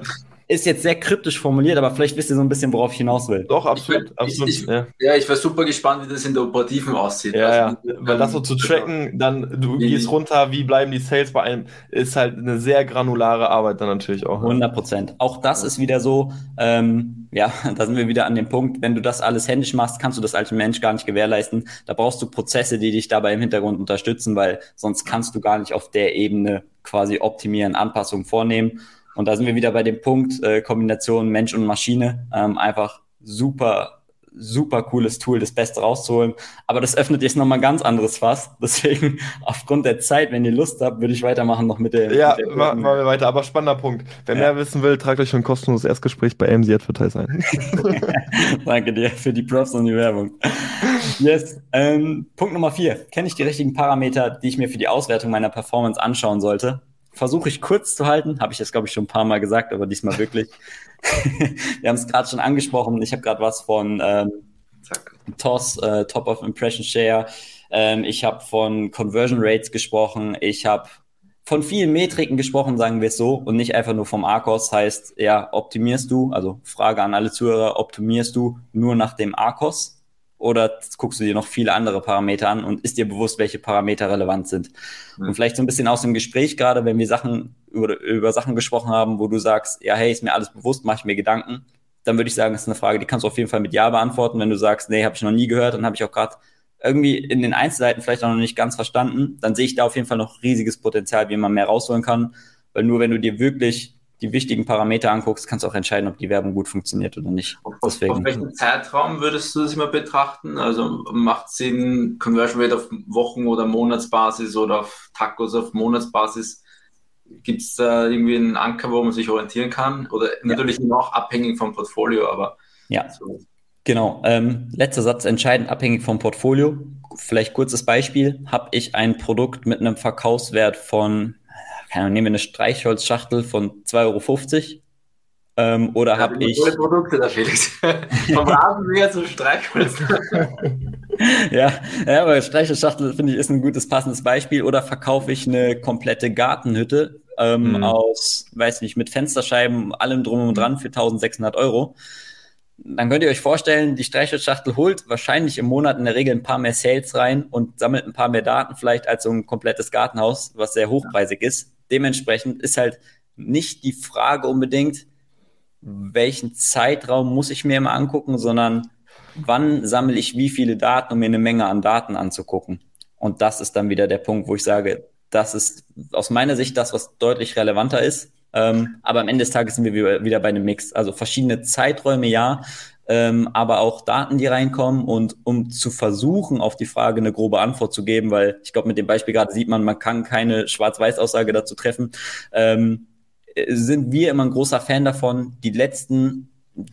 ist jetzt sehr kryptisch formuliert, aber vielleicht wisst ihr so ein bisschen, worauf ich hinaus will. Doch, absolut. Ich, absolut ich, ja. ja. ich war super gespannt, wie das in der Operativen aussieht. Ja, also, ja. Weil das so zu tracken, dann du wie, gehst runter, wie bleiben die Sales bei einem, ist halt eine sehr granulare Arbeit dann natürlich auch. 100 Prozent. Auch das ja. ist wieder so, ähm, ja, da sind wir wieder an dem Punkt, wenn du das alles händisch machst, kannst du das als Mensch gar nicht gewährleisten. Da brauchst du Prozesse, die dich dabei im Hintergrund unterstützen, weil sonst kannst du gar nicht auf der Ebene quasi optimieren, Anpassungen vornehmen. Und da sind wir wieder bei dem Punkt, äh, Kombination Mensch und Maschine, ähm, einfach super, super cooles Tool, das Beste rauszuholen. Aber das öffnet jetzt nochmal ein ganz anderes Fass. Deswegen, aufgrund der Zeit, wenn ihr Lust habt, würde ich weitermachen noch mit der. Ja, mit der machen wir weiter. Aber spannender Punkt. Wer ja. mehr wissen will, tragt euch für ein kostenloses Erstgespräch bei AMZ Advertise ein. Danke dir für die Props und die Werbung. Yes. Ähm, Punkt Nummer vier. Kenne ich die richtigen Parameter, die ich mir für die Auswertung meiner Performance anschauen sollte? Versuche ich kurz zu halten. Habe ich jetzt, glaube ich, schon ein paar Mal gesagt, aber diesmal wirklich. Wir haben es gerade schon angesprochen. Ich habe gerade was von ähm, TOS, äh, Top of Impression Share. Ähm, ich habe von Conversion Rates gesprochen. Ich habe von vielen Metriken gesprochen, sagen wir es so, und nicht einfach nur vom ARCOS. Heißt, ja, optimierst du, also Frage an alle Zuhörer, optimierst du nur nach dem ARCOS? Oder guckst du dir noch viele andere Parameter an und ist dir bewusst, welche Parameter relevant sind? Mhm. Und vielleicht so ein bisschen aus dem Gespräch gerade, wenn wir Sachen über, über Sachen gesprochen haben, wo du sagst, ja, hey, ist mir alles bewusst, mache ich mir Gedanken, dann würde ich sagen, das ist eine Frage, die kannst du auf jeden Fall mit Ja beantworten. Wenn du sagst, nee, habe ich noch nie gehört, dann habe ich auch gerade irgendwie in den Einzelheiten vielleicht auch noch nicht ganz verstanden, dann sehe ich da auf jeden Fall noch riesiges Potenzial, wie man mehr rausholen kann. Weil nur wenn du dir wirklich die wichtigen Parameter anguckst, kannst du auch entscheiden, ob die Werbung gut funktioniert oder nicht. Deswegen. Auf welchen Zeitraum würdest du das immer betrachten? Also macht Sinn, Conversion Rate auf Wochen- oder Monatsbasis oder auf Tacos auf Monatsbasis? Gibt es da irgendwie einen Anker, wo man sich orientieren kann? Oder ja. natürlich noch abhängig vom Portfolio, aber. Ja. So. Genau. Ähm, letzter Satz, entscheidend abhängig vom Portfolio. Vielleicht kurzes Beispiel. Habe ich ein Produkt mit einem Verkaufswert von keine Ahnung, nehmen wir eine Streichholzschachtel von 2,50 Euro. Ähm, oder ja, habe ich. Tolle Produkte da, Felix. Vom Rasenmäher zu Streichholz. ja, ja, aber Streichholzschachtel finde ich ist ein gutes passendes Beispiel. Oder verkaufe ich eine komplette Gartenhütte ähm, mhm. aus, weiß nicht, mit Fensterscheiben, allem drum und dran für 1600 Euro. Dann könnt ihr euch vorstellen, die Streichholzschachtel holt wahrscheinlich im Monat in der Regel ein paar mehr Sales rein und sammelt ein paar mehr Daten vielleicht als so ein komplettes Gartenhaus, was sehr hochpreisig ist dementsprechend ist halt nicht die Frage unbedingt, welchen Zeitraum muss ich mir immer angucken, sondern wann sammle ich wie viele Daten, um mir eine Menge an Daten anzugucken. Und das ist dann wieder der Punkt, wo ich sage, das ist aus meiner Sicht das, was deutlich relevanter ist. Ähm, aber am Ende des Tages sind wir wieder bei einem Mix. Also verschiedene Zeiträume, ja, ähm, aber auch Daten, die reinkommen und um zu versuchen, auf die Frage eine grobe Antwort zu geben, weil ich glaube, mit dem Beispiel gerade sieht man, man kann keine Schwarz-Weiß-Aussage dazu treffen, ähm, sind wir immer ein großer Fan davon, die letzten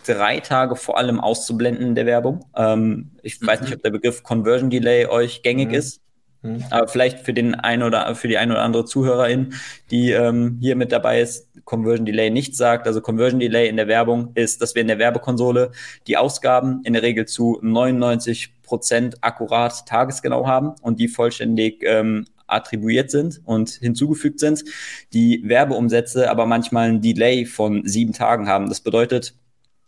drei Tage vor allem auszublenden in der Werbung. Ähm, ich mhm. weiß nicht, ob der Begriff Conversion Delay euch gängig mhm. ist. Mhm. Aber vielleicht für den ein oder für die ein oder andere Zuhörerin, die ähm, hier mit dabei ist, Conversion Delay nicht sagt. Also Conversion Delay in der Werbung ist, dass wir in der Werbekonsole die Ausgaben in der Regel zu 99 Prozent akkurat tagesgenau haben und die vollständig ähm, attribuiert sind und hinzugefügt sind. Die Werbeumsätze aber manchmal ein Delay von sieben Tagen haben. Das bedeutet,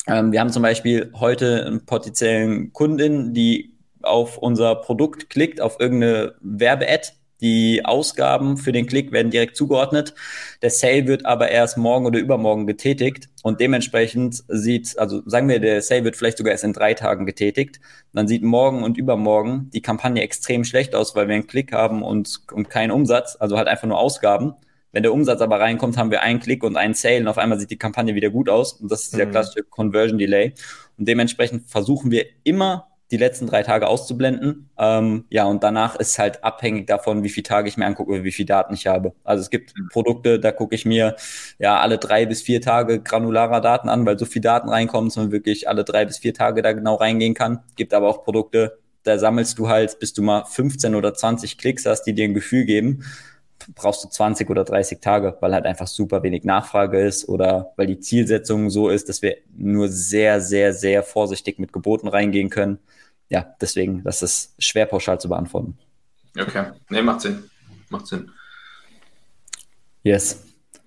Ähm, wir haben zum Beispiel heute einen potenziellen Kundin, die auf unser Produkt klickt, auf irgendeine Werbe-Ad, die Ausgaben für den Klick werden direkt zugeordnet. Der Sale wird aber erst morgen oder übermorgen getätigt und dementsprechend sieht, also sagen wir, der Sale wird vielleicht sogar erst in drei Tagen getätigt. Dann sieht morgen und übermorgen die Kampagne extrem schlecht aus, weil wir einen Klick haben und, und keinen Umsatz, also halt einfach nur Ausgaben. Wenn der Umsatz aber reinkommt, haben wir einen Klick und einen Sale und auf einmal sieht die Kampagne wieder gut aus. Und das ist der mhm. klassische Conversion Delay. Und dementsprechend versuchen wir immer die letzten drei Tage auszublenden. Ähm, ja, und danach ist halt abhängig davon, wie viele Tage ich mir angucke, wie viele Daten ich habe. Also es gibt mhm. Produkte, da gucke ich mir ja alle drei bis vier Tage granularer Daten an, weil so viele Daten reinkommen, dass man wirklich alle drei bis vier Tage da genau reingehen kann. Gibt aber auch Produkte, da sammelst du halt, bis du mal 15 oder 20 Klicks hast, die dir ein Gefühl geben brauchst du 20 oder 30 Tage, weil halt einfach super wenig Nachfrage ist oder weil die Zielsetzung so ist, dass wir nur sehr, sehr, sehr vorsichtig mit Geboten reingehen können ja, deswegen, das ist schwer pauschal zu beantworten. Okay, nee, macht Sinn. Macht Sinn. Yes.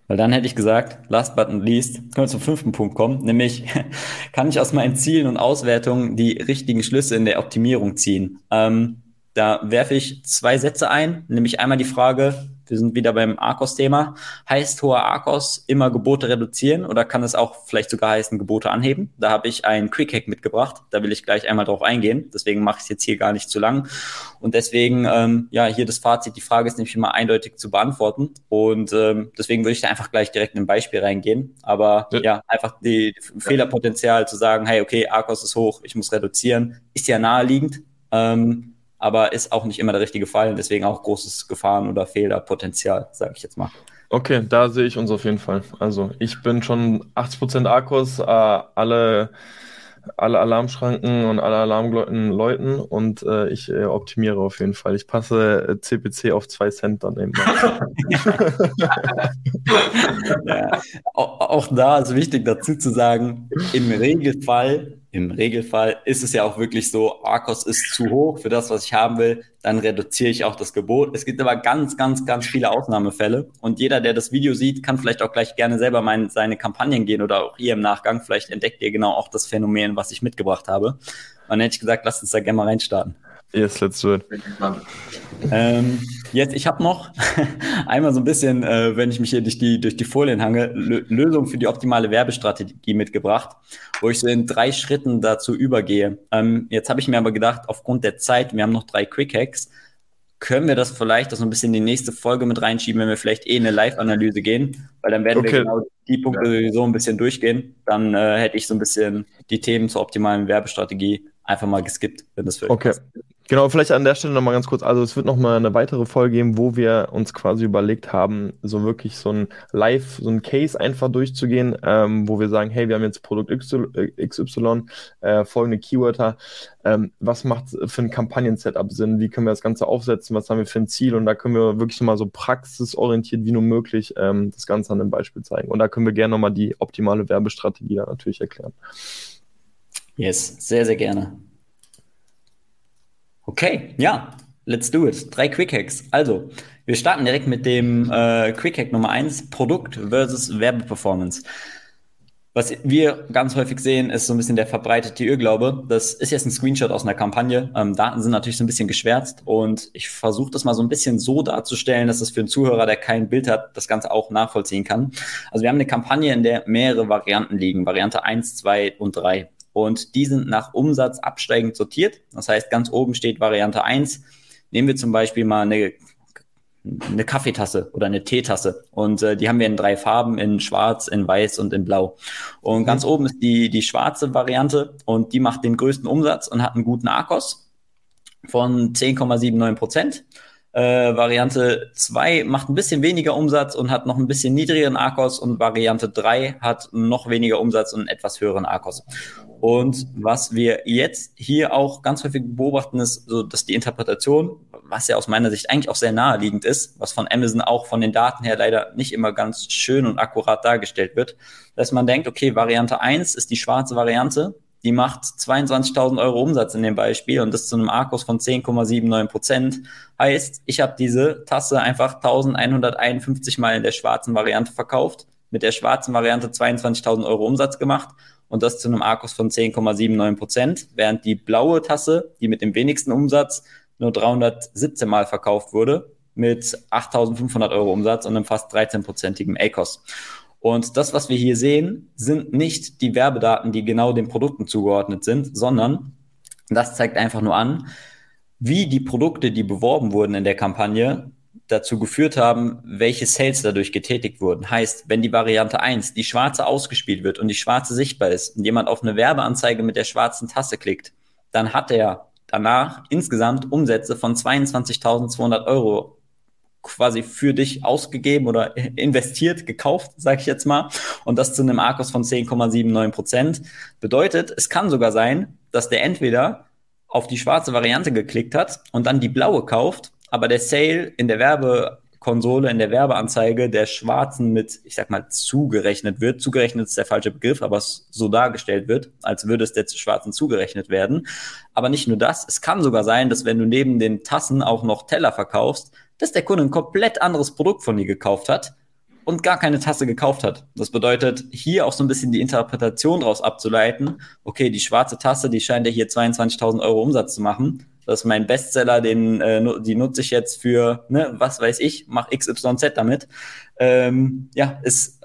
Weil dann hätte ich gesagt, last but not least, können wir zum fünften Punkt kommen, nämlich kann ich aus meinen Zielen und Auswertungen die richtigen Schlüsse in der Optimierung ziehen. Ähm, da werfe ich zwei Sätze ein, nämlich einmal die Frage, wir sind wieder beim Arcos-Thema. Heißt hoher Arcos immer Gebote reduzieren oder kann es auch vielleicht sogar heißen Gebote anheben? Da habe ich einen Quick-Hack mitgebracht. Da will ich gleich einmal drauf eingehen. Deswegen mache ich es jetzt hier gar nicht zu lang. Und deswegen, ähm, ja, hier das Fazit. Die Frage ist nämlich immer eindeutig zu beantworten. Und ähm, deswegen würde ich da einfach gleich direkt in ein Beispiel reingehen. Aber ja, ja einfach die, die Fehlerpotenzial zu sagen, hey, okay, Arcos ist hoch, ich muss reduzieren, ist ja naheliegend. Ähm, aber ist auch nicht immer der richtige Fall und deswegen auch großes Gefahren- oder Fehlerpotenzial, sage ich jetzt mal. Okay, da sehe ich uns auf jeden Fall. Also ich bin schon 80% Akkus, äh, alle, alle Alarmschranken und alle Alarmglocken läuten und äh, ich äh, optimiere auf jeden Fall. Ich passe CPC äh, auf 2 Cent dann eben. ja, auch, auch da ist wichtig dazu zu sagen, im Regelfall im Regelfall ist es ja auch wirklich so, Arcos ist zu hoch für das, was ich haben will, dann reduziere ich auch das Gebot. Es gibt aber ganz, ganz, ganz viele Ausnahmefälle und jeder, der das Video sieht, kann vielleicht auch gleich gerne selber mein, seine Kampagnen gehen oder auch ihr im Nachgang. Vielleicht entdeckt ihr genau auch das Phänomen, was ich mitgebracht habe. Und dann hätte ich gesagt, lasst uns da gerne mal reinstarten. Yes, let's do it. Ähm, jetzt, ich habe noch einmal so ein bisschen, äh, wenn ich mich hier durch die, durch die Folien hange, L Lösung für die optimale Werbestrategie mitgebracht, wo ich so in drei Schritten dazu übergehe. Ähm, jetzt habe ich mir aber gedacht, aufgrund der Zeit, wir haben noch drei Quick Hacks, können wir das vielleicht auch so ein bisschen in die nächste Folge mit reinschieben, wenn wir vielleicht eh in eine Live-Analyse gehen, weil dann werden okay. wir genau die Punkte ja. sowieso ein bisschen durchgehen. Dann äh, hätte ich so ein bisschen die Themen zur optimalen Werbestrategie einfach mal geskippt, wenn das für euch Okay. Passt. Genau, vielleicht an der Stelle nochmal ganz kurz. Also es wird nochmal eine weitere Folge geben, wo wir uns quasi überlegt haben, so wirklich so ein Live, so ein Case einfach durchzugehen, ähm, wo wir sagen, hey, wir haben jetzt Produkt XY, äh, folgende Keywörter. Ähm, was macht für ein Kampagnen-Setup Sinn? Wie können wir das Ganze aufsetzen? Was haben wir für ein Ziel? Und da können wir wirklich nochmal so praxisorientiert wie nur möglich ähm, das Ganze an einem Beispiel zeigen. Und da können wir gerne nochmal die optimale Werbestrategie da natürlich erklären. Yes, sehr, sehr gerne. Okay, ja, let's do it. Drei Quick Hacks. Also, wir starten direkt mit dem äh, Quick Hack Nummer eins: Produkt versus Werbeperformance. Was wir ganz häufig sehen, ist so ein bisschen der verbreitete Irrglaube. Das ist jetzt ein Screenshot aus einer Kampagne. Ähm, Daten sind natürlich so ein bisschen geschwärzt und ich versuche das mal so ein bisschen so darzustellen, dass es für einen Zuhörer, der kein Bild hat, das Ganze auch nachvollziehen kann. Also wir haben eine Kampagne, in der mehrere Varianten liegen. Variante eins, zwei und drei und die sind nach Umsatz absteigend sortiert. Das heißt, ganz oben steht Variante 1. Nehmen wir zum Beispiel mal eine, eine Kaffeetasse oder eine Teetasse und äh, die haben wir in drei Farben, in schwarz, in weiß und in blau. Und mhm. ganz oben ist die, die schwarze Variante und die macht den größten Umsatz und hat einen guten Akos von 10,79 Prozent. Äh, Variante 2 macht ein bisschen weniger Umsatz und hat noch ein bisschen niedrigeren Akos und Variante 3 hat noch weniger Umsatz und einen etwas höheren Akos. Und was wir jetzt hier auch ganz häufig beobachten, ist so, dass die Interpretation, was ja aus meiner Sicht eigentlich auch sehr naheliegend ist, was von Amazon auch von den Daten her leider nicht immer ganz schön und akkurat dargestellt wird, dass man denkt, okay, Variante 1 ist die schwarze Variante, die macht 22.000 Euro Umsatz in dem Beispiel und das zu einem Akkus von 10,79 Prozent. Heißt, ich habe diese Tasse einfach 1151 Mal in der schwarzen Variante verkauft, mit der schwarzen Variante 22.000 Euro Umsatz gemacht und das zu einem Arkos von 10,79 Prozent, während die blaue Tasse, die mit dem wenigsten Umsatz, nur 317 Mal verkauft wurde, mit 8.500 Euro Umsatz und einem fast 13-prozentigen ACOS. Und das, was wir hier sehen, sind nicht die Werbedaten, die genau den Produkten zugeordnet sind, sondern das zeigt einfach nur an, wie die Produkte, die beworben wurden in der Kampagne, dazu geführt haben, welche Sales dadurch getätigt wurden. Heißt, wenn die Variante 1, die schwarze ausgespielt wird und die schwarze sichtbar ist und jemand auf eine Werbeanzeige mit der schwarzen Tasse klickt, dann hat er danach insgesamt Umsätze von 22.200 Euro quasi für dich ausgegeben oder investiert, gekauft, sage ich jetzt mal. Und das zu einem Arkos von 10,79 Prozent. Bedeutet, es kann sogar sein, dass der entweder auf die schwarze Variante geklickt hat und dann die blaue kauft aber der Sale in der Werbekonsole, in der Werbeanzeige der Schwarzen mit, ich sag mal, zugerechnet wird. Zugerechnet ist der falsche Begriff, aber es so dargestellt wird, als würde es der Schwarzen zugerechnet werden. Aber nicht nur das, es kann sogar sein, dass wenn du neben den Tassen auch noch Teller verkaufst, dass der Kunde ein komplett anderes Produkt von dir gekauft hat und gar keine Tasse gekauft hat. Das bedeutet, hier auch so ein bisschen die Interpretation daraus abzuleiten. Okay, die schwarze Tasse, die scheint ja hier 22.000 Euro Umsatz zu machen. Das ist mein Bestseller, den, äh, die nutze ich jetzt für, ne, was weiß ich, mach XYZ damit. Ähm, ja, ist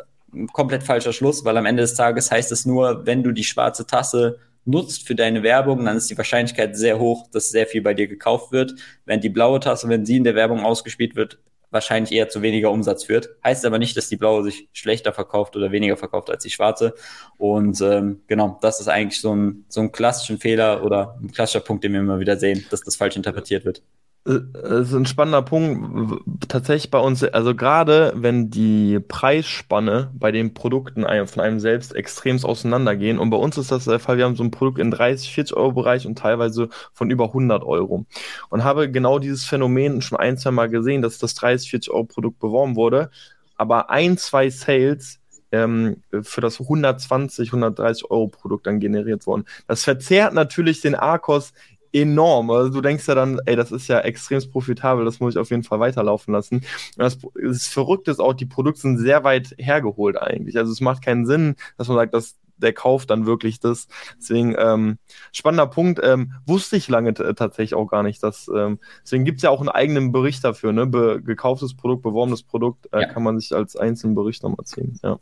komplett falscher Schluss, weil am Ende des Tages heißt es nur, wenn du die schwarze Tasse nutzt für deine Werbung, dann ist die Wahrscheinlichkeit sehr hoch, dass sehr viel bei dir gekauft wird. Wenn die blaue Tasse, wenn sie in der Werbung ausgespielt wird, wahrscheinlich eher zu weniger Umsatz führt. Heißt aber nicht, dass die blaue sich schlechter verkauft oder weniger verkauft als die schwarze. Und ähm, genau, das ist eigentlich so ein, so ein klassischen Fehler oder ein klassischer Punkt, den wir immer wieder sehen, dass das falsch interpretiert wird. Äh, das ist ein spannender Punkt. Tatsächlich bei uns, also gerade wenn die Preisspanne bei den Produkten von einem selbst extremst auseinandergehen. Und bei uns ist das der Fall, wir haben so ein Produkt in 30, 40 Euro Bereich und teilweise von über 100 Euro. Und habe genau dieses Phänomen schon ein, zwei Mal gesehen, dass das 30, 40 Euro Produkt beworben wurde. Aber ein, zwei Sales ähm, für das 120, 130 Euro Produkt dann generiert worden. Das verzerrt natürlich den Arkos enorm. Also du denkst ja dann, ey, das ist ja extrem profitabel, das muss ich auf jeden Fall weiterlaufen lassen. Und das, das Verrückte ist auch, die Produkte sind sehr weit hergeholt eigentlich. Also es macht keinen Sinn, dass man sagt, dass der kauft dann wirklich das. Deswegen, ähm, spannender Punkt, ähm, wusste ich lange tatsächlich auch gar nicht. Dass, ähm, deswegen gibt es ja auch einen eigenen Bericht dafür, ne? Be gekauftes Produkt, beworbenes Produkt, äh, ja. kann man sich als einzelnen Bericht nochmal ziehen. Ja.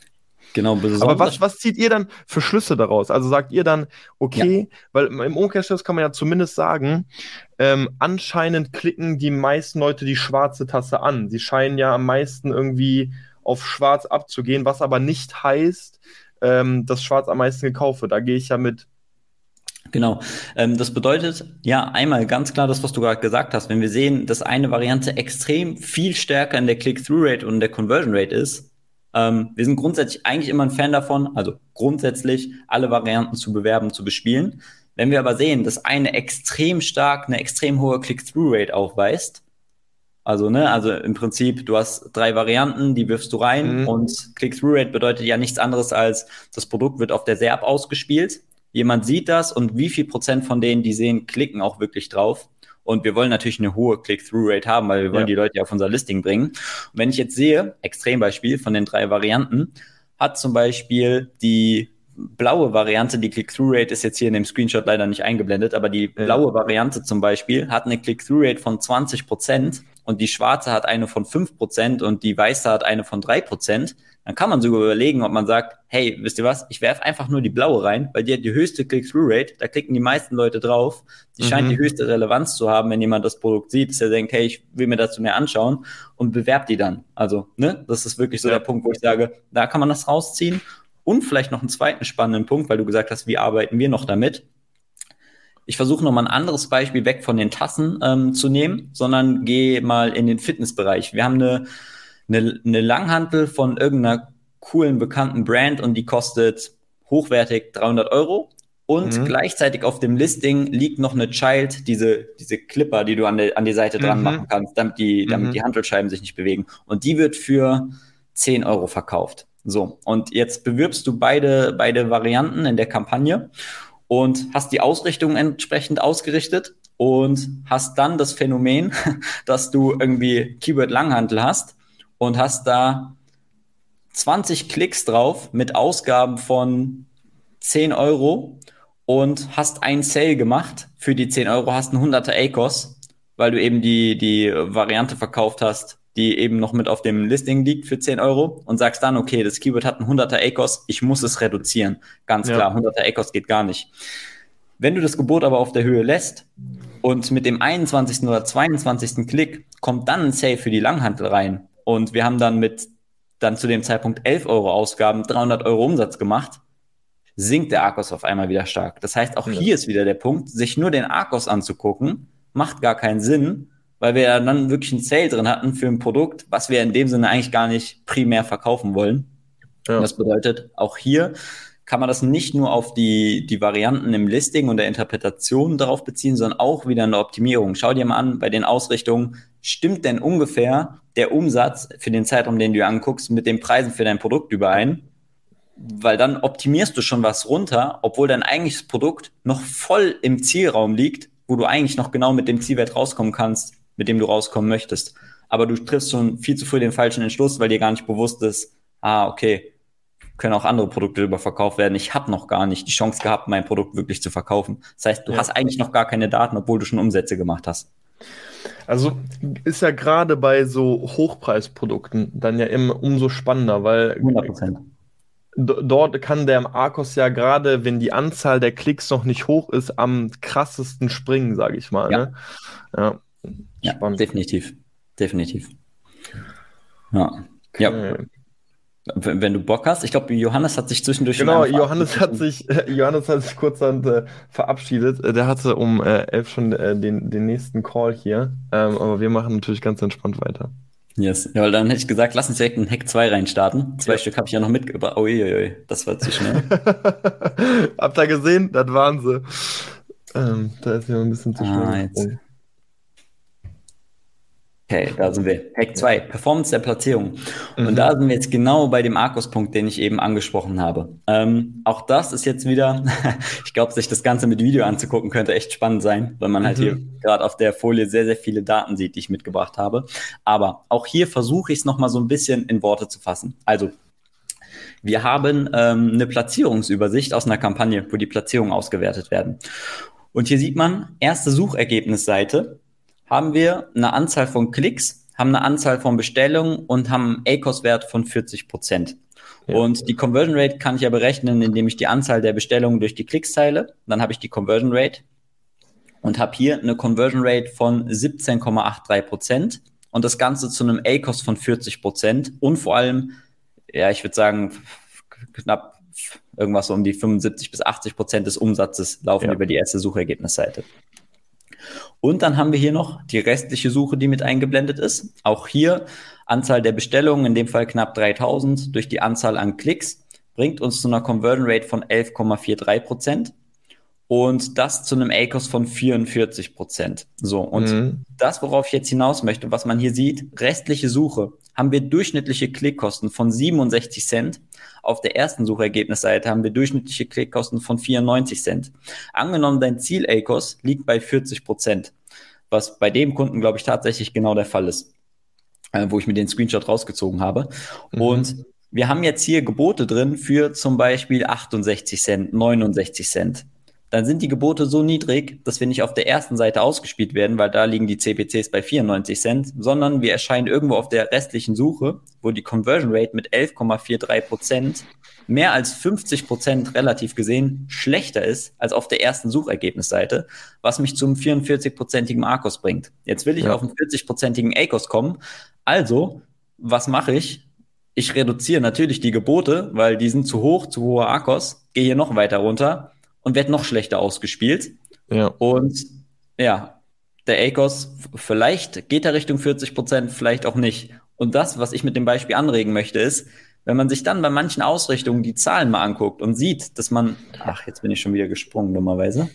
Genau, besonders. Aber was, was zieht ihr dann für Schlüsse daraus? Also sagt ihr dann, okay, ja. weil im Umkehrschluss kann man ja zumindest sagen, ähm, anscheinend klicken die meisten Leute die schwarze Tasse an. Sie scheinen ja am meisten irgendwie auf schwarz abzugehen, was aber nicht heißt, ähm, dass schwarz am meisten gekauft wird. Da gehe ich ja mit. Genau. Ähm, das bedeutet, ja, einmal ganz klar das, was du gerade gesagt hast. Wenn wir sehen, dass eine Variante extrem viel stärker in der Click-Through-Rate und der Conversion-Rate ist, ähm, wir sind grundsätzlich eigentlich immer ein Fan davon, also grundsätzlich alle Varianten zu bewerben, zu bespielen. Wenn wir aber sehen, dass eine extrem stark, eine extrem hohe Click-Through-Rate aufweist, also, ne, also im Prinzip, du hast drei Varianten, die wirfst du rein mhm. und Click-Through-Rate bedeutet ja nichts anderes als, das Produkt wird auf der SERP ausgespielt. Jemand sieht das und wie viel Prozent von denen, die sehen, klicken auch wirklich drauf. Und wir wollen natürlich eine hohe Click-Through-Rate haben, weil wir wollen ja. die Leute auf unser Listing bringen. Und wenn ich jetzt sehe, Extrembeispiel von den drei Varianten, hat zum Beispiel die blaue Variante, die Click-Through-Rate ist jetzt hier in dem Screenshot leider nicht eingeblendet, aber die blaue Variante zum Beispiel hat eine Click-Through-Rate von 20 Prozent und die schwarze hat eine von 5 Prozent und die weiße hat eine von 3 Prozent dann kann man sogar überlegen, ob man sagt, hey, wisst ihr was, ich werfe einfach nur die blaue rein, weil die hat die höchste Click-Through-Rate, da klicken die meisten Leute drauf, die mhm. scheint die höchste Relevanz zu haben, wenn jemand das Produkt sieht, dass er denkt, hey, ich will mir dazu mehr anschauen und bewerbt die dann. Also, ne, das ist wirklich so ja. der Punkt, wo ich sage, da kann man das rausziehen. Und vielleicht noch einen zweiten spannenden Punkt, weil du gesagt hast, wie arbeiten wir noch damit? Ich versuche noch mal ein anderes Beispiel weg von den Tassen ähm, zu nehmen, sondern gehe mal in den Fitnessbereich. Wir haben eine eine, eine Langhantel von irgendeiner coolen, bekannten Brand und die kostet hochwertig 300 Euro. Und mhm. gleichzeitig auf dem Listing liegt noch eine Child, diese, diese Clipper, die du an, der, an die Seite dran mhm. machen kannst, damit die, damit mhm. die Handelscheiben sich nicht bewegen. Und die wird für 10 Euro verkauft. So. Und jetzt bewirbst du beide, beide Varianten in der Kampagne und hast die Ausrichtung entsprechend ausgerichtet und hast dann das Phänomen, dass du irgendwie Keyword Langhantel hast und hast da 20 Klicks drauf mit Ausgaben von 10 Euro und hast einen Sale gemacht für die 10 Euro, hast einen 100er ACOS, weil du eben die, die Variante verkauft hast, die eben noch mit auf dem Listing liegt für 10 Euro und sagst dann, okay, das Keyword hat einen 100er ACOS, ich muss es reduzieren. Ganz ja. klar, 100er ACOS geht gar nicht. Wenn du das Gebot aber auf der Höhe lässt und mit dem 21. oder 22. Klick kommt dann ein Sale für die Langhantel rein und wir haben dann mit dann zu dem Zeitpunkt 11 Euro Ausgaben 300 Euro Umsatz gemacht, sinkt der Arcos auf einmal wieder stark. Das heißt, auch ja. hier ist wieder der Punkt, sich nur den Arcos anzugucken, macht gar keinen Sinn, weil wir ja dann wirklich einen Sale drin hatten für ein Produkt, was wir in dem Sinne eigentlich gar nicht primär verkaufen wollen. Ja. Das bedeutet, auch hier kann man das nicht nur auf die, die Varianten im Listing und der Interpretation darauf beziehen, sondern auch wieder eine Optimierung. Schau dir mal an, bei den Ausrichtungen, stimmt denn ungefähr der Umsatz für den Zeitraum, den du anguckst, mit den Preisen für dein Produkt überein? Weil dann optimierst du schon was runter, obwohl dein eigentliches Produkt noch voll im Zielraum liegt, wo du eigentlich noch genau mit dem Zielwert rauskommen kannst, mit dem du rauskommen möchtest. Aber du triffst schon viel zu früh den falschen Entschluss, weil dir gar nicht bewusst ist, ah, okay, können auch andere Produkte überverkauft werden. Ich habe noch gar nicht die Chance gehabt, mein Produkt wirklich zu verkaufen. Das heißt, du ja. hast eigentlich noch gar keine Daten, obwohl du schon Umsätze gemacht hast. Also ist ja gerade bei so Hochpreisprodukten dann ja immer umso spannender, weil 100%. Dort kann der Arcos ja gerade, wenn die Anzahl der Klicks noch nicht hoch ist, am krassesten springen, sage ich mal. Ja. Ne? Ja. ja, definitiv. Definitiv. Ja. Okay. ja. Wenn du Bock hast, ich glaube, Johannes hat sich zwischendurch. Genau, Johannes hat sich, Johannes hat sich kurzerhand äh, verabschiedet. Äh, der hatte um äh, elf schon äh, den, den nächsten Call hier. Ähm, aber wir machen natürlich ganz entspannt weiter. Yes. Ja, weil dann hätte ich gesagt, lass uns direkt in Hack 2 reinstarten. Zwei ja. Stück habe ich ja noch mitgebracht. Uiuiui, das war zu schnell. Habt ihr gesehen? Das waren sie. Ähm, da ist ja ein bisschen zu ah, schnell. Ah, Okay, da sind wir. Hack 2, Performance der Platzierung. Mhm. Und da sind wir jetzt genau bei dem Arcos-Punkt, den ich eben angesprochen habe. Ähm, auch das ist jetzt wieder, ich glaube, sich das Ganze mit Video anzugucken, könnte echt spannend sein, weil man halt mhm. hier gerade auf der Folie sehr, sehr viele Daten sieht, die ich mitgebracht habe. Aber auch hier versuche ich es nochmal so ein bisschen in Worte zu fassen. Also, wir haben ähm, eine Platzierungsübersicht aus einer Kampagne, wo die Platzierungen ausgewertet werden. Und hier sieht man erste Suchergebnisseite haben wir eine Anzahl von Klicks, haben eine Anzahl von Bestellungen und haben einen ACOS-Wert von 40 Prozent. Ja. Und die Conversion Rate kann ich ja berechnen, indem ich die Anzahl der Bestellungen durch die Klicks teile. Dann habe ich die Conversion Rate und habe hier eine Conversion Rate von 17,83 Prozent und das Ganze zu einem ACOS von 40 Prozent und vor allem, ja, ich würde sagen, knapp irgendwas um die 75 bis 80 Prozent des Umsatzes laufen ja. über die erste Suchergebnisseite. Und dann haben wir hier noch die restliche Suche, die mit eingeblendet ist. Auch hier Anzahl der Bestellungen, in dem Fall knapp 3000 durch die Anzahl an Klicks, bringt uns zu einer Conversion Rate von 11,43 Prozent. Und das zu einem ACOS von 44 Prozent. So, und mhm. das, worauf ich jetzt hinaus möchte, was man hier sieht, restliche Suche, haben wir durchschnittliche Klickkosten von 67 Cent. Auf der ersten Suchergebnisseite haben wir durchschnittliche Klickkosten von 94 Cent. Angenommen, dein Ziel ACOS liegt bei 40 Prozent, was bei dem Kunden, glaube ich, tatsächlich genau der Fall ist, äh, wo ich mir den Screenshot rausgezogen habe. Mhm. Und wir haben jetzt hier Gebote drin für zum Beispiel 68 Cent, 69 Cent dann sind die Gebote so niedrig, dass wir nicht auf der ersten Seite ausgespielt werden, weil da liegen die CPCs bei 94 Cent, sondern wir erscheinen irgendwo auf der restlichen Suche, wo die Conversion Rate mit 11,43 Prozent mehr als 50 Prozent relativ gesehen schlechter ist als auf der ersten Suchergebnisseite, was mich zum 44-prozentigen ARCOS bringt. Jetzt will ich ja. auf einen 40-prozentigen ACOS kommen. Also, was mache ich? Ich reduziere natürlich die Gebote, weil die sind zu hoch, zu hoher ARCOS, gehe hier noch weiter runter und wird noch schlechter ausgespielt. Ja. Und ja, der ACOS, vielleicht geht er Richtung 40 Prozent, vielleicht auch nicht. Und das, was ich mit dem Beispiel anregen möchte, ist, wenn man sich dann bei manchen Ausrichtungen die Zahlen mal anguckt und sieht, dass man, ach, jetzt bin ich schon wieder gesprungen, dummerweise,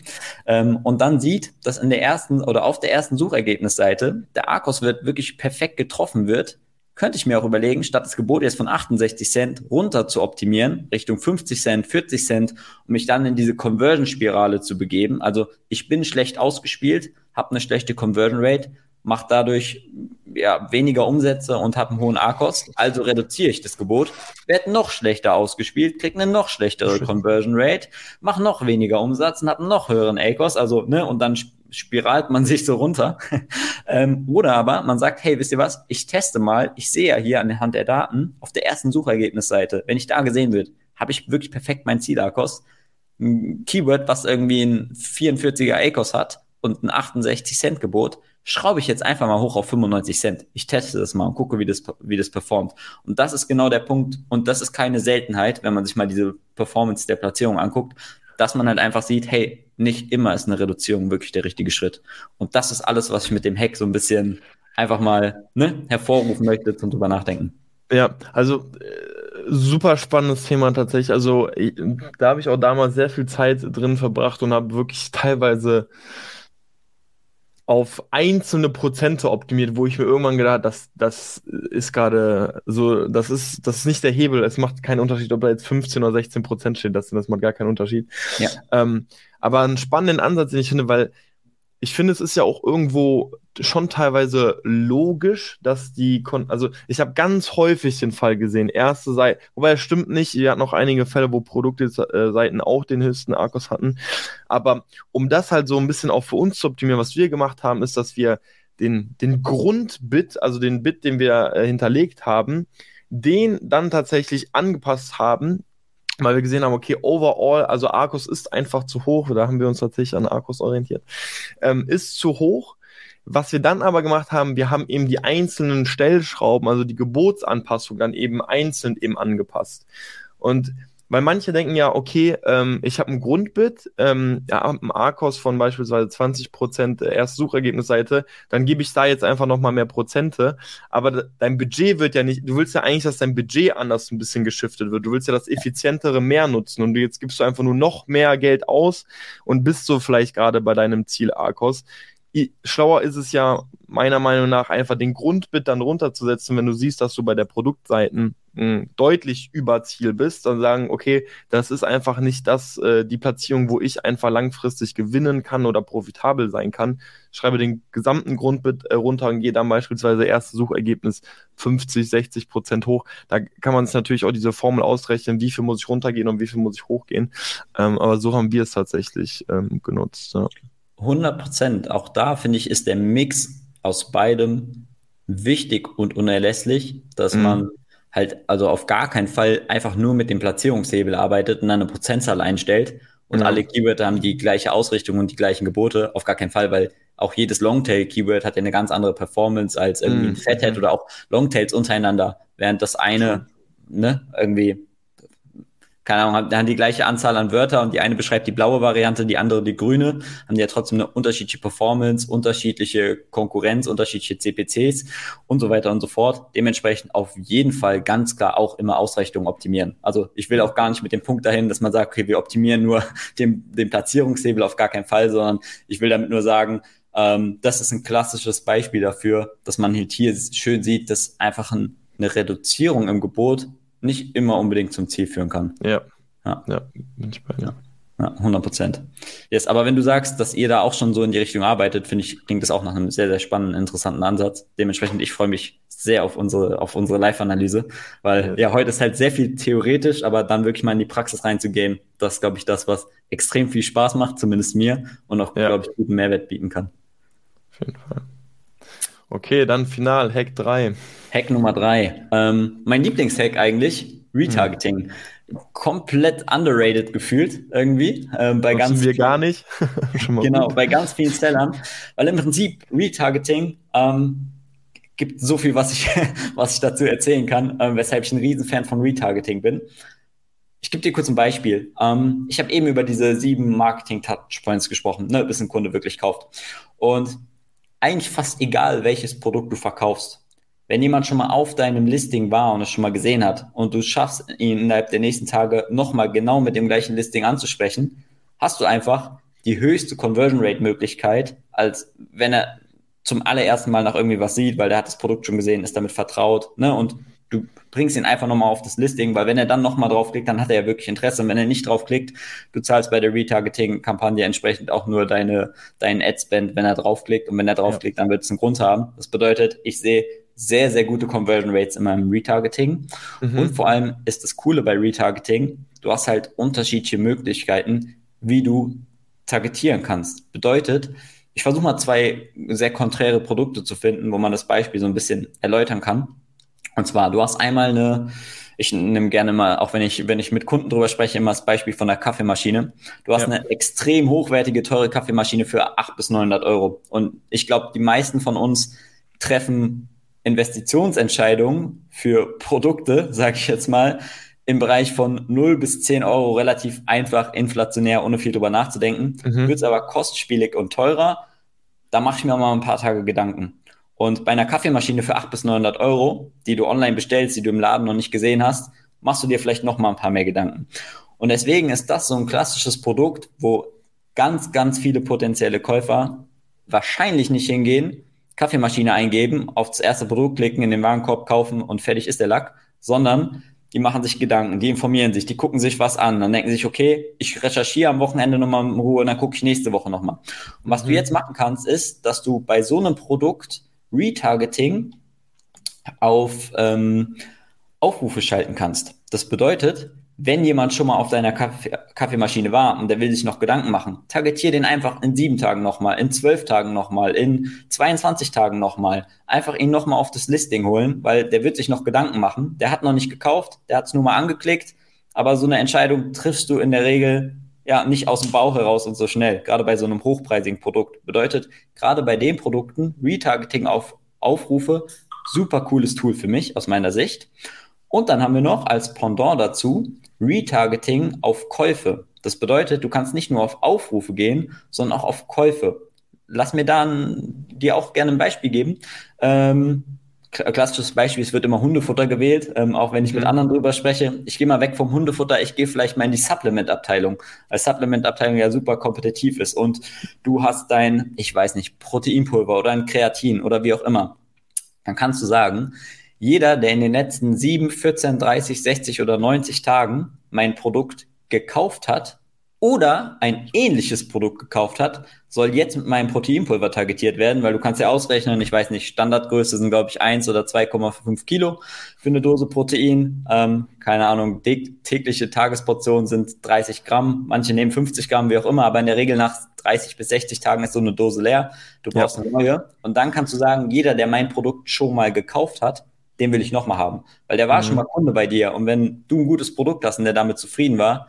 ähm, und dann sieht, dass in der ersten oder auf der ersten Suchergebnisseite der ARCOS wird wirklich perfekt getroffen wird, könnte ich mir auch überlegen, statt das Gebot jetzt von 68 Cent runter zu optimieren, Richtung 50 Cent, 40 Cent, um mich dann in diese Conversion-Spirale zu begeben. Also ich bin schlecht ausgespielt, habe eine schlechte Conversion Rate. mache dadurch ja, weniger Umsätze und habe einen hohen A-Kost, also reduziere ich das Gebot, werde noch schlechter ausgespielt, kriege eine noch schlechtere Conversion Rate, mache noch weniger Umsatz und habe einen noch höheren A-Kost, also, ne, und dann spiralt man sich so runter. ähm, oder aber man sagt, hey, wisst ihr was, ich teste mal, ich sehe ja hier anhand der Daten auf der ersten Suchergebnisseite, wenn ich da gesehen wird, habe ich wirklich perfekt mein Ziel-A-Kost. Ein Keyword, was irgendwie ein 44er A-Kost hat und ein 68 Cent Gebot, schraube ich jetzt einfach mal hoch auf 95 Cent. Ich teste das mal und gucke, wie das, wie das performt. Und das ist genau der Punkt. Und das ist keine Seltenheit, wenn man sich mal diese Performance der Platzierung anguckt, dass man halt einfach sieht, hey, nicht immer ist eine Reduzierung wirklich der richtige Schritt. Und das ist alles, was ich mit dem Hack so ein bisschen einfach mal ne, hervorrufen möchte zum drüber nachdenken. Ja, also äh, super spannendes Thema tatsächlich. Also da habe ich auch damals sehr viel Zeit drin verbracht und habe wirklich teilweise auf einzelne Prozente optimiert, wo ich mir irgendwann gedacht habe, das, das ist gerade so, das ist, das ist nicht der Hebel. Es macht keinen Unterschied, ob da jetzt 15 oder 16 Prozent steht. Das, das macht gar keinen Unterschied. Ja. Ähm, aber einen spannenden Ansatz, den ich finde, weil ich finde, es ist ja auch irgendwo schon teilweise logisch, dass die, Kon also ich habe ganz häufig den Fall gesehen, erste Seite, wobei es stimmt nicht, ihr habt noch einige Fälle, wo Produktseiten auch den höchsten Akkus hatten, aber um das halt so ein bisschen auch für uns zu optimieren, was wir gemacht haben, ist, dass wir den, den Grundbit, also den Bit, den wir äh, hinterlegt haben, den dann tatsächlich angepasst haben weil wir gesehen haben, okay, overall, also Arcos ist einfach zu hoch, da haben wir uns tatsächlich an Arcos orientiert, ähm, ist zu hoch. Was wir dann aber gemacht haben, wir haben eben die einzelnen Stellschrauben, also die Gebotsanpassung dann eben einzeln eben angepasst. Und weil manche denken ja, okay, ähm, ich habe ein Grundbit, ähm, ja, ein ARCOS von beispielsweise 20% erste Suchergebnisseite, dann gebe ich da jetzt einfach nochmal mehr Prozente. Aber dein Budget wird ja nicht, du willst ja eigentlich, dass dein Budget anders ein bisschen geschiftet wird. Du willst ja das Effizientere mehr nutzen und jetzt gibst du einfach nur noch mehr Geld aus und bist so vielleicht gerade bei deinem Ziel ARCOS schlauer ist es ja meiner Meinung nach einfach den Grundbit dann runterzusetzen, wenn du siehst, dass du bei der Produktseiten mh, deutlich über Ziel bist, dann sagen, okay, das ist einfach nicht das, äh, die Platzierung, wo ich einfach langfristig gewinnen kann oder profitabel sein kann. Schreibe den gesamten Grundbit äh, runter und gehe dann beispielsweise erste Suchergebnis 50, 60 Prozent hoch. Da kann man es natürlich auch diese Formel ausrechnen, wie viel muss ich runtergehen und wie viel muss ich hochgehen. Ähm, aber so haben wir es tatsächlich ähm, genutzt. Ja. 100 Prozent. Auch da finde ich, ist der Mix aus beidem wichtig und unerlässlich, dass mhm. man halt also auf gar keinen Fall einfach nur mit dem Platzierungshebel arbeitet und eine Prozentzahl einstellt und mhm. alle Keywords haben die gleiche Ausrichtung und die gleichen Gebote. Auf gar keinen Fall, weil auch jedes Longtail-Keyword hat ja eine ganz andere Performance als irgendwie mhm. ein Fathead oder auch Longtails untereinander, während das eine ne, irgendwie keine Ahnung, haben die gleiche Anzahl an Wörter und die eine beschreibt die blaue Variante, die andere die grüne, haben die ja trotzdem eine unterschiedliche Performance, unterschiedliche Konkurrenz, unterschiedliche CPCs und so weiter und so fort. Dementsprechend auf jeden Fall ganz klar auch immer Ausrichtung optimieren. Also ich will auch gar nicht mit dem Punkt dahin, dass man sagt, okay, wir optimieren nur den, den Platzierungshebel auf gar keinen Fall, sondern ich will damit nur sagen, ähm, das ist ein klassisches Beispiel dafür, dass man halt hier schön sieht, dass einfach ein, eine Reduzierung im Gebot nicht immer unbedingt zum Ziel führen kann. Ja. Ja, ja bin ich bei dir. Ja, 100 Prozent. Yes, aber wenn du sagst, dass ihr da auch schon so in die Richtung arbeitet, finde ich, klingt das auch nach einem sehr, sehr spannenden, interessanten Ansatz. Dementsprechend, ich freue mich sehr auf unsere, auf unsere Live-Analyse, weil ja. ja, heute ist halt sehr viel theoretisch, aber dann wirklich mal in die Praxis reinzugehen, das ist, glaube ich, das, was extrem viel Spaß macht, zumindest mir, und auch, ja. glaube ich, guten Mehrwert bieten kann. Auf jeden Fall. Okay, dann final, Hack 3. Hack Nummer 3. Ähm, mein Lieblingshack eigentlich, Retargeting. Hm. Komplett underrated gefühlt irgendwie. Ähm, bei ganz wir gar nicht. genau, gut. bei ganz vielen Sellern. Weil im Prinzip Retargeting ähm, gibt so viel, was ich, was ich dazu erzählen kann, ähm, weshalb ich ein Riesenfan von Retargeting bin. Ich gebe dir kurz ein Beispiel. Ähm, ich habe eben über diese sieben Marketing-Touchpoints gesprochen, ne, bis ein Kunde wirklich kauft. Und eigentlich fast egal, welches Produkt du verkaufst. Wenn jemand schon mal auf deinem Listing war und es schon mal gesehen hat und du schaffst ihn innerhalb der nächsten Tage nochmal genau mit dem gleichen Listing anzusprechen, hast du einfach die höchste Conversion Rate Möglichkeit, als wenn er zum allerersten Mal nach irgendwie was sieht, weil der hat das Produkt schon gesehen, ist damit vertraut, ne? Und du bringst ihn einfach nochmal auf das Listing, weil wenn er dann nochmal draufklickt, dann hat er ja wirklich Interesse. Und wenn er nicht draufklickt, du zahlst bei der Retargeting-Kampagne entsprechend auch nur deine, deinen Ad-Spend, wenn er draufklickt. Und wenn er draufklickt, ja. dann wird es einen Grund haben. Das bedeutet, ich sehe sehr, sehr gute Conversion Rates in meinem Retargeting. Mhm. Und vor allem ist das Coole bei Retargeting, du hast halt unterschiedliche Möglichkeiten, wie du targetieren kannst. Bedeutet, ich versuche mal zwei sehr konträre Produkte zu finden, wo man das Beispiel so ein bisschen erläutern kann. Und zwar, du hast einmal eine, ich nehme gerne mal, auch wenn ich, wenn ich mit Kunden drüber spreche, immer das Beispiel von der Kaffeemaschine. Du hast ja. eine extrem hochwertige, teure Kaffeemaschine für 800 bis 900 Euro. Und ich glaube, die meisten von uns treffen Investitionsentscheidungen für Produkte, sage ich jetzt mal, im Bereich von 0 bis 10 Euro relativ einfach, inflationär, ohne viel drüber nachzudenken. Mhm. Wird es aber kostspielig und teurer, da mache ich mir mal ein paar Tage Gedanken. Und bei einer Kaffeemaschine für 800 bis 900 Euro, die du online bestellst, die du im Laden noch nicht gesehen hast, machst du dir vielleicht noch mal ein paar mehr Gedanken. Und deswegen ist das so ein klassisches Produkt, wo ganz, ganz viele potenzielle Käufer wahrscheinlich nicht hingehen, Kaffeemaschine eingeben, auf das erste Produkt klicken, in den Warenkorb kaufen und fertig ist der Lack, sondern die machen sich Gedanken, die informieren sich, die gucken sich was an, dann denken sich, okay, ich recherchiere am Wochenende nochmal in Ruhe und dann gucke ich nächste Woche nochmal. Und was mhm. du jetzt machen kannst, ist, dass du bei so einem Produkt Retargeting auf ähm, Aufrufe schalten kannst. Das bedeutet, wenn jemand schon mal auf deiner Kaffee Kaffeemaschine war und der will sich noch Gedanken machen, targetier den einfach in sieben Tagen nochmal, in zwölf Tagen nochmal, in 22 Tagen nochmal. Einfach ihn nochmal auf das Listing holen, weil der wird sich noch Gedanken machen. Der hat noch nicht gekauft, der hat es nur mal angeklickt, aber so eine Entscheidung triffst du in der Regel ja nicht aus dem Bauch heraus und so schnell, gerade bei so einem hochpreisigen Produkt. Bedeutet, gerade bei den Produkten, Retargeting auf Aufrufe, super cooles Tool für mich aus meiner Sicht. Und dann haben wir noch als Pendant dazu Retargeting auf Käufe. Das bedeutet, du kannst nicht nur auf Aufrufe gehen, sondern auch auf Käufe. Lass mir da dir auch gerne ein Beispiel geben. Ähm, klassisches Beispiel, es wird immer Hundefutter gewählt, ähm, auch wenn ich mit mhm. anderen drüber spreche. Ich gehe mal weg vom Hundefutter, ich gehe vielleicht mal in die Supplement-Abteilung, weil Supplement-Abteilung ja super kompetitiv ist und du hast dein, ich weiß nicht, Proteinpulver oder ein Kreatin oder wie auch immer. Dann kannst du sagen, jeder, der in den letzten 7, 14, 30, 60 oder 90 Tagen mein Produkt gekauft hat oder ein ähnliches Produkt gekauft hat, soll jetzt mit meinem Proteinpulver targetiert werden, weil du kannst ja ausrechnen, ich weiß nicht, Standardgröße sind, glaube ich, 1 oder 2,5 Kilo für eine Dose Protein. Ähm, keine Ahnung, tägliche Tagesportionen sind 30 Gramm, manche nehmen 50 Gramm, wie auch immer, aber in der Regel nach 30 bis 60 Tagen ist so eine Dose leer. Du brauchst ja. eine neue. Und dann kannst du sagen, jeder, der mein Produkt schon mal gekauft hat, den will ich nochmal haben. Weil der war mhm. schon mal Kunde bei dir. Und wenn du ein gutes Produkt hast und der damit zufrieden war,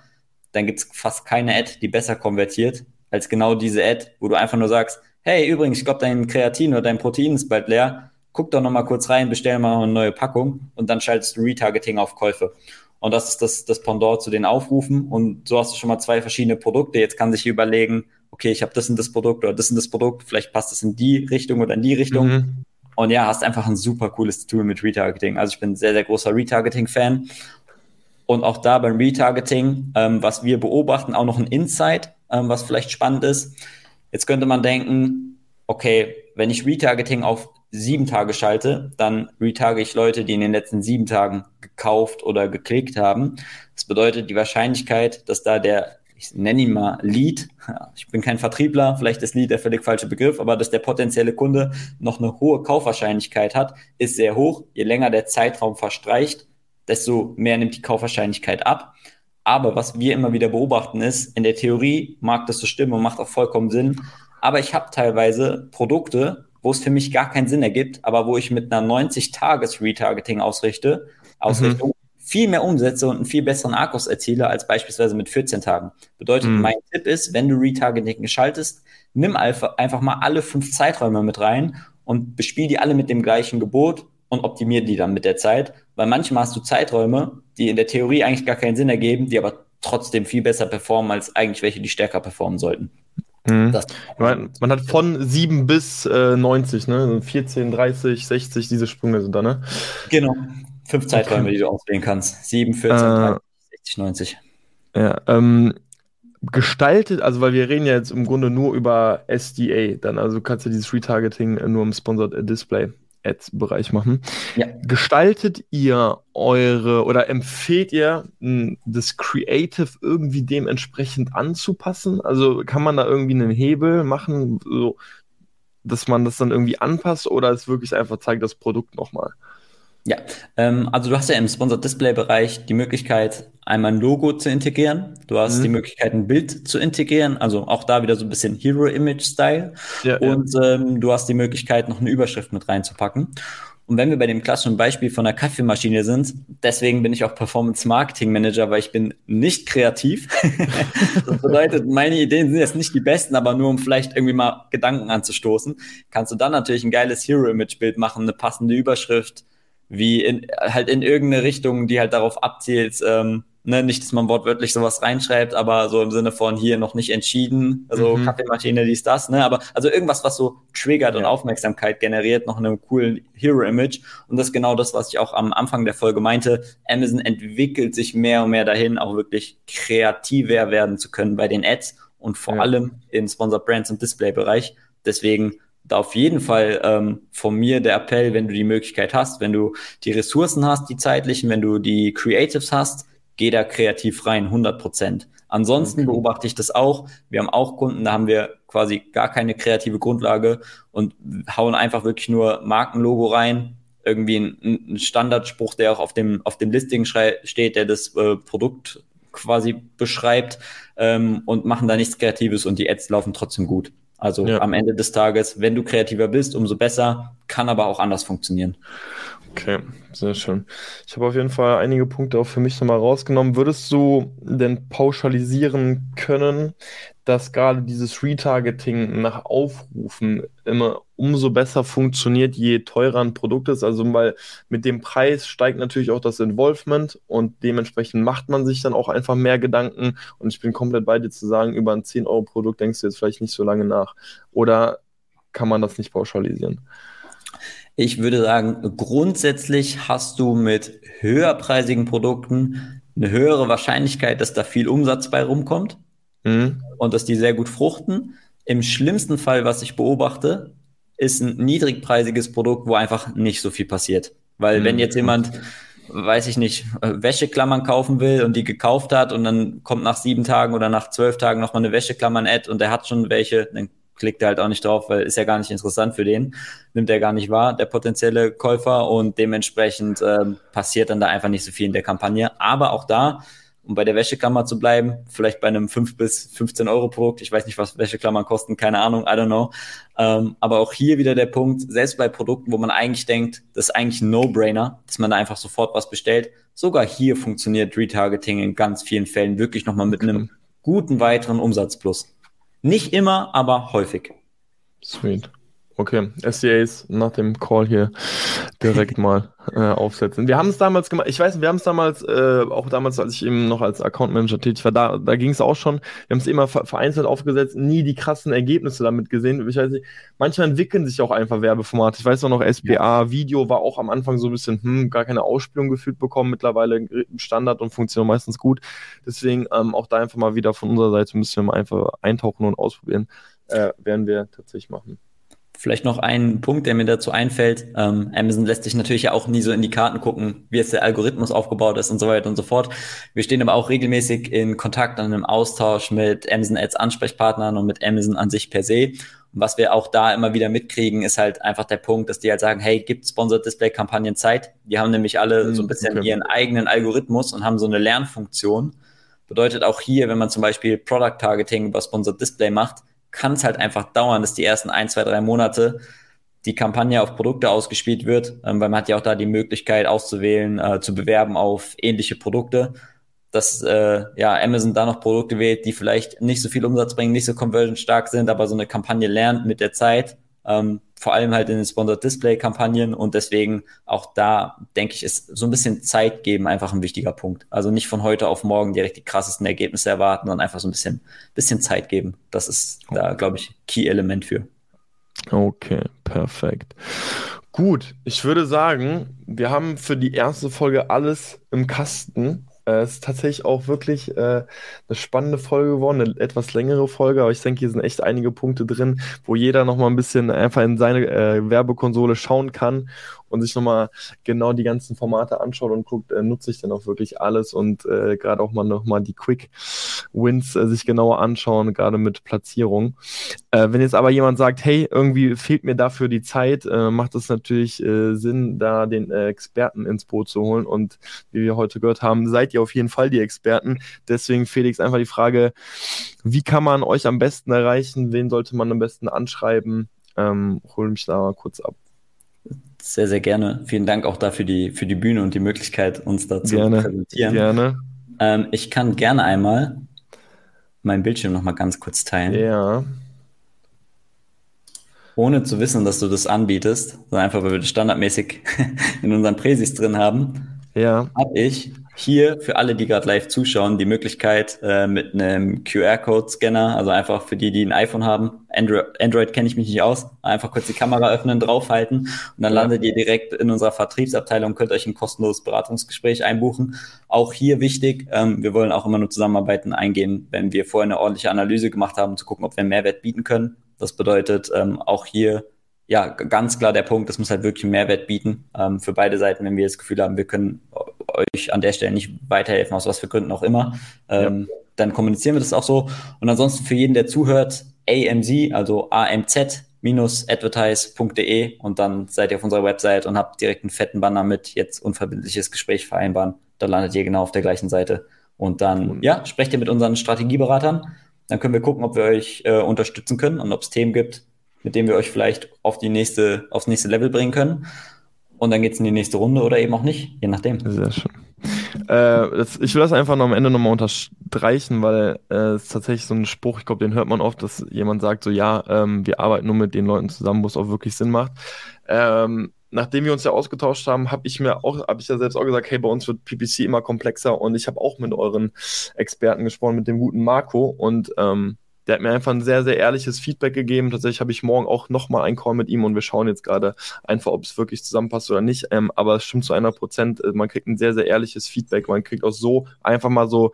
dann gibt's fast keine Ad, die besser konvertiert, als genau diese Ad, wo du einfach nur sagst, hey, übrigens, ich glaube, dein Kreatin oder dein Protein ist bald leer. Guck doch nochmal kurz rein, bestell mal eine neue Packung und dann schaltest du Retargeting auf Käufe. Und das ist das, das Pendant zu den Aufrufen. Und so hast du schon mal zwei verschiedene Produkte. Jetzt kann sich überlegen, okay, ich habe das und das Produkt oder das und das Produkt, vielleicht passt es in die Richtung oder in die Richtung. Mhm. Und ja, hast einfach ein super cooles Tool mit Retargeting. Also ich bin ein sehr, sehr großer Retargeting-Fan. Und auch da beim Retargeting, ähm, was wir beobachten, auch noch ein Insight, ähm, was vielleicht spannend ist. Jetzt könnte man denken, okay, wenn ich Retargeting auf sieben Tage schalte, dann retarge ich Leute, die in den letzten sieben Tagen gekauft oder geklickt haben. Das bedeutet, die Wahrscheinlichkeit, dass da der ich nenne ihn mal Lead. Ich bin kein Vertriebler, vielleicht ist Lead der völlig falsche Begriff, aber dass der potenzielle Kunde noch eine hohe Kaufwahrscheinlichkeit hat, ist sehr hoch. Je länger der Zeitraum verstreicht, desto mehr nimmt die Kaufwahrscheinlichkeit ab. Aber was wir immer wieder beobachten ist, in der Theorie mag das so stimmen und macht auch vollkommen Sinn. Aber ich habe teilweise Produkte, wo es für mich gar keinen Sinn ergibt, aber wo ich mit einer 90-Tages-Retargeting ausrichte, Ausrichtung, mhm viel mehr umsetze und einen viel besseren Akkus erziele als beispielsweise mit 14 Tagen. Bedeutet, mhm. mein Tipp ist, wenn du Retargeting schaltest, nimm einfach mal alle fünf Zeiträume mit rein und bespiel die alle mit dem gleichen Gebot und optimier die dann mit der Zeit. Weil manchmal hast du Zeiträume, die in der Theorie eigentlich gar keinen Sinn ergeben, die aber trotzdem viel besser performen als eigentlich welche, die stärker performen sollten. Mhm. Man, man, hat von 7 bis äh, 90, ne? 14, 30, 60, diese Sprünge sind da, ne? Genau. Fünf Zeiträume, okay. die du auswählen kannst. 7, 14, äh, 30, 60, 90. Ja, ähm, gestaltet, also weil wir reden ja jetzt im Grunde nur über SDA, dann also kannst du dieses Retargeting nur im Sponsored Display. Ads-Bereich machen. Ja. Gestaltet ihr eure oder empfehlt ihr das Creative irgendwie dementsprechend anzupassen? Also kann man da irgendwie einen Hebel machen, so, dass man das dann irgendwie anpasst oder es wirklich einfach zeigt das Produkt nochmal? Ja, ähm, also du hast ja im Sponsored Display Bereich die Möglichkeit, einmal ein Logo zu integrieren. Du hast mhm. die Möglichkeit, ein Bild zu integrieren, also auch da wieder so ein bisschen Hero Image Style. Ja, und ja. Ähm, du hast die Möglichkeit, noch eine Überschrift mit reinzupacken. Und wenn wir bei dem klassischen Beispiel von der Kaffeemaschine sind, deswegen bin ich auch Performance Marketing Manager, weil ich bin nicht kreativ. das bedeutet, meine Ideen sind jetzt nicht die besten, aber nur um vielleicht irgendwie mal Gedanken anzustoßen, kannst du dann natürlich ein geiles Hero Image Bild machen, eine passende Überschrift, wie in, halt in irgendeine Richtung, die halt darauf abzielt, ähm, ne, nicht, dass man wortwörtlich sowas reinschreibt, aber so im Sinne von hier noch nicht entschieden, also mhm. Kaffeemaschine, dies, das, ne, aber also irgendwas, was so triggert ja. und Aufmerksamkeit generiert, noch einem coolen Hero-Image und das ist genau das, was ich auch am Anfang der Folge meinte, Amazon entwickelt sich mehr und mehr dahin, auch wirklich kreativer werden zu können bei den Ads und vor ja. allem in Sponsored Brands und Display-Bereich, deswegen auf jeden Fall ähm, von mir der Appell, wenn du die Möglichkeit hast, wenn du die Ressourcen hast, die zeitlichen, wenn du die Creatives hast, geh da kreativ rein, 100 Prozent. Ansonsten okay. beobachte ich das auch. Wir haben auch Kunden, da haben wir quasi gar keine kreative Grundlage und hauen einfach wirklich nur Markenlogo rein, irgendwie ein, ein Standardspruch, der auch auf dem, auf dem Listing steht, der das äh, Produkt quasi beschreibt ähm, und machen da nichts Kreatives und die Ads laufen trotzdem gut. Also ja. am Ende des Tages, wenn du kreativer bist, umso besser, kann aber auch anders funktionieren. Okay, sehr schön. Ich habe auf jeden Fall einige Punkte auch für mich nochmal rausgenommen. Würdest du denn pauschalisieren können, dass gerade dieses Retargeting nach Aufrufen immer umso besser funktioniert, je teurer ein Produkt ist? Also weil mit dem Preis steigt natürlich auch das Involvement und dementsprechend macht man sich dann auch einfach mehr Gedanken. Und ich bin komplett bei dir zu sagen, über ein 10-Euro-Produkt denkst du jetzt vielleicht nicht so lange nach. Oder kann man das nicht pauschalisieren? Ich würde sagen, grundsätzlich hast du mit höherpreisigen Produkten eine höhere Wahrscheinlichkeit, dass da viel Umsatz bei rumkommt mhm. und dass die sehr gut fruchten. Im schlimmsten Fall, was ich beobachte, ist ein niedrigpreisiges Produkt, wo einfach nicht so viel passiert. Weil mhm. wenn jetzt jemand, weiß ich nicht, Wäscheklammern kaufen will und die gekauft hat und dann kommt nach sieben Tagen oder nach zwölf Tagen nochmal eine Wäscheklammern-Ad und der hat schon welche, dann klickt er halt auch nicht drauf, weil ist ja gar nicht interessant für den, nimmt er gar nicht wahr, der potenzielle Käufer und dementsprechend ähm, passiert dann da einfach nicht so viel in der Kampagne. Aber auch da, um bei der Wäscheklammer zu bleiben, vielleicht bei einem 5 bis 15 Euro Produkt, ich weiß nicht, was Wäscheklammern kosten, keine Ahnung, I don't know. Ähm, aber auch hier wieder der Punkt, selbst bei Produkten, wo man eigentlich denkt, das ist eigentlich ein No-Brainer, dass man da einfach sofort was bestellt, sogar hier funktioniert Retargeting in ganz vielen Fällen wirklich nochmal mit einem guten weiteren Umsatzplus. Nicht immer, aber häufig. Sweet. Okay, SCAs nach dem Call hier direkt mal äh, aufsetzen. Wir haben es damals gemacht, ich weiß, wir haben es damals, äh, auch damals, als ich eben noch als Account Manager tätig war, da, da ging es auch schon, wir haben es immer vereinzelt aufgesetzt, nie die krassen Ergebnisse damit gesehen. Ich weiß nicht, manchmal entwickeln sich auch einfach Werbeformate. Ich weiß auch noch, SBA, Video war auch am Anfang so ein bisschen, hm, gar keine Ausspielung gefühlt bekommen, mittlerweile Standard und funktioniert meistens gut. Deswegen ähm, auch da einfach mal wieder von unserer Seite wir mal einfach eintauchen und ausprobieren. Äh, werden wir tatsächlich machen. Vielleicht noch ein Punkt, der mir dazu einfällt. Ähm, Amazon lässt sich natürlich ja auch nie so in die Karten gucken, wie jetzt der Algorithmus aufgebaut ist und so weiter und so fort. Wir stehen aber auch regelmäßig in Kontakt und im Austausch mit Amazon Ads Ansprechpartnern und mit Amazon an sich per se. Und was wir auch da immer wieder mitkriegen, ist halt einfach der Punkt, dass die halt sagen, hey, gibt Sponsored Display Kampagnen Zeit? Die haben nämlich alle so ein hm, bisschen okay. ihren eigenen Algorithmus und haben so eine Lernfunktion. Bedeutet auch hier, wenn man zum Beispiel Product Targeting über Sponsored Display macht, kann es halt einfach dauern, dass die ersten ein, zwei, drei Monate die Kampagne auf Produkte ausgespielt wird, ähm, weil man hat ja auch da die Möglichkeit auszuwählen, äh, zu bewerben auf ähnliche Produkte, dass äh, ja Amazon da noch Produkte wählt, die vielleicht nicht so viel Umsatz bringen, nicht so conversion stark sind, aber so eine Kampagne lernt mit der Zeit ähm, vor allem halt in den Sponsored Display Kampagnen und deswegen auch da denke ich, ist so ein bisschen Zeit geben einfach ein wichtiger Punkt. Also nicht von heute auf morgen direkt die krassesten Ergebnisse erwarten, sondern einfach so ein bisschen, bisschen Zeit geben. Das ist da, glaube ich, Key-Element für. Okay, perfekt. Gut, ich würde sagen, wir haben für die erste Folge alles im Kasten. Äh, es ist tatsächlich auch wirklich äh, eine spannende Folge geworden, eine etwas längere Folge, aber ich denke, hier sind echt einige Punkte drin, wo jeder nochmal ein bisschen einfach in seine äh, Werbekonsole schauen kann und sich nochmal genau die ganzen Formate anschaut und guckt, äh, nutze ich denn auch wirklich alles und äh, gerade auch mal nochmal die Quick Wins äh, sich genauer anschauen, gerade mit Platzierung. Äh, wenn jetzt aber jemand sagt, hey, irgendwie fehlt mir dafür die Zeit, äh, macht es natürlich äh, Sinn, da den äh, Experten ins Boot zu holen und wie wir heute gehört haben, seid ihr auf jeden Fall die Experten. Deswegen, Felix, einfach die Frage, wie kann man euch am besten erreichen? Wen sollte man am besten anschreiben? Ähm, hol mich da mal kurz ab. Sehr, sehr gerne. Vielen Dank auch dafür die, für die Bühne und die Möglichkeit, uns dazu gerne, zu präsentieren. Gerne. Ähm, ich kann gerne einmal meinen Bildschirm nochmal ganz kurz teilen. Ja. Ohne zu wissen, dass du das anbietest, sondern einfach, weil wir das standardmäßig in unseren Präsis drin haben, ja. habe ich hier für alle, die gerade live zuschauen, die Möglichkeit äh, mit einem QR-Code-Scanner, also einfach für die, die ein iPhone haben. Android, Android kenne ich mich nicht aus. Einfach kurz die Kamera öffnen, draufhalten und dann ja. landet ihr direkt in unserer Vertriebsabteilung, könnt euch ein kostenloses Beratungsgespräch einbuchen. Auch hier wichtig, ähm, wir wollen auch immer nur Zusammenarbeiten eingehen, wenn wir vorher eine ordentliche Analyse gemacht haben, um zu gucken, ob wir Mehrwert bieten können. Das bedeutet ähm, auch hier ja, ganz klar der Punkt, das muss halt wirklich einen Mehrwert bieten ähm, für beide Seiten, wenn wir das Gefühl haben, wir können euch an der Stelle nicht weiterhelfen, aus was für Gründen auch immer, ähm, ja. dann kommunizieren wir das auch so. Und ansonsten für jeden, der zuhört, AMZ, also amz-advertise.de und dann seid ihr auf unserer Website und habt direkt einen fetten Banner mit jetzt unverbindliches Gespräch vereinbaren. Da landet ihr genau auf der gleichen Seite. Und dann, ja, sprecht ihr mit unseren Strategieberatern. Dann können wir gucken, ob wir euch äh, unterstützen können und ob es Themen gibt, mit denen wir euch vielleicht auf die nächste, aufs nächste Level bringen können. Und dann geht es in die nächste Runde oder eben auch nicht, je nachdem. Sehr schön. Äh, das, ich will das einfach noch am Ende nochmal unterstreichen, weil äh, es ist tatsächlich so ein Spruch, ich glaube, den hört man oft, dass jemand sagt, so ja, ähm, wir arbeiten nur mit den Leuten zusammen, wo es auch wirklich Sinn macht. Ähm, nachdem wir uns ja ausgetauscht haben, habe ich mir auch, habe ich ja selbst auch gesagt, hey, bei uns wird PPC immer komplexer und ich habe auch mit euren Experten gesprochen, mit dem guten Marco und ähm, der hat mir einfach ein sehr, sehr ehrliches Feedback gegeben. Tatsächlich habe ich morgen auch nochmal einen Call mit ihm und wir schauen jetzt gerade einfach, ob es wirklich zusammenpasst oder nicht. Ähm, aber es stimmt zu einer Prozent. Äh, man kriegt ein sehr, sehr ehrliches Feedback. Man kriegt auch so einfach mal so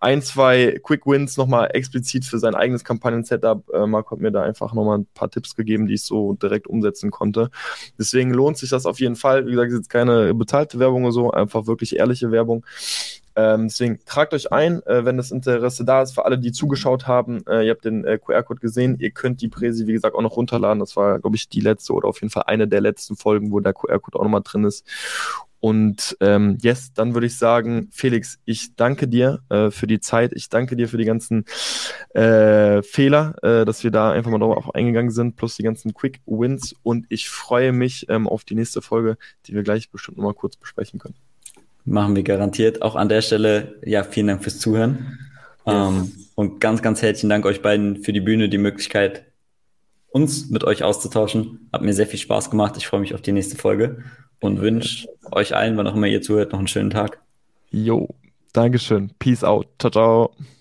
ein, zwei Quick Wins nochmal explizit für sein eigenes Kampagnen-Setup. Äh, Marco hat mir da einfach nochmal ein paar Tipps gegeben, die ich so direkt umsetzen konnte. Deswegen lohnt sich das auf jeden Fall. Wie gesagt, es jetzt keine bezahlte Werbung oder so, einfach wirklich ehrliche Werbung. Ähm, deswegen tragt euch ein, äh, wenn das Interesse da ist. Für alle, die zugeschaut haben, äh, ihr habt den äh, QR-Code gesehen. Ihr könnt die Präsi, wie gesagt, auch noch runterladen. Das war, glaube ich, die letzte oder auf jeden Fall eine der letzten Folgen, wo der QR-Code auch nochmal drin ist. Und ähm, yes, dann würde ich sagen, Felix, ich danke dir äh, für die Zeit. Ich danke dir für die ganzen äh, Fehler, äh, dass wir da einfach mal drauf eingegangen sind, plus die ganzen Quick Wins. Und ich freue mich ähm, auf die nächste Folge, die wir gleich bestimmt nochmal kurz besprechen können. Machen wir garantiert. Auch an der Stelle, ja, vielen Dank fürs Zuhören. Yes. Ähm, und ganz, ganz herzlichen Dank euch beiden für die Bühne, die Möglichkeit, uns mit euch auszutauschen. Hat mir sehr viel Spaß gemacht. Ich freue mich auf die nächste Folge und wünsche euch allen, wann auch immer ihr zuhört, noch einen schönen Tag. Jo, Dankeschön. Peace out. Ciao, ciao.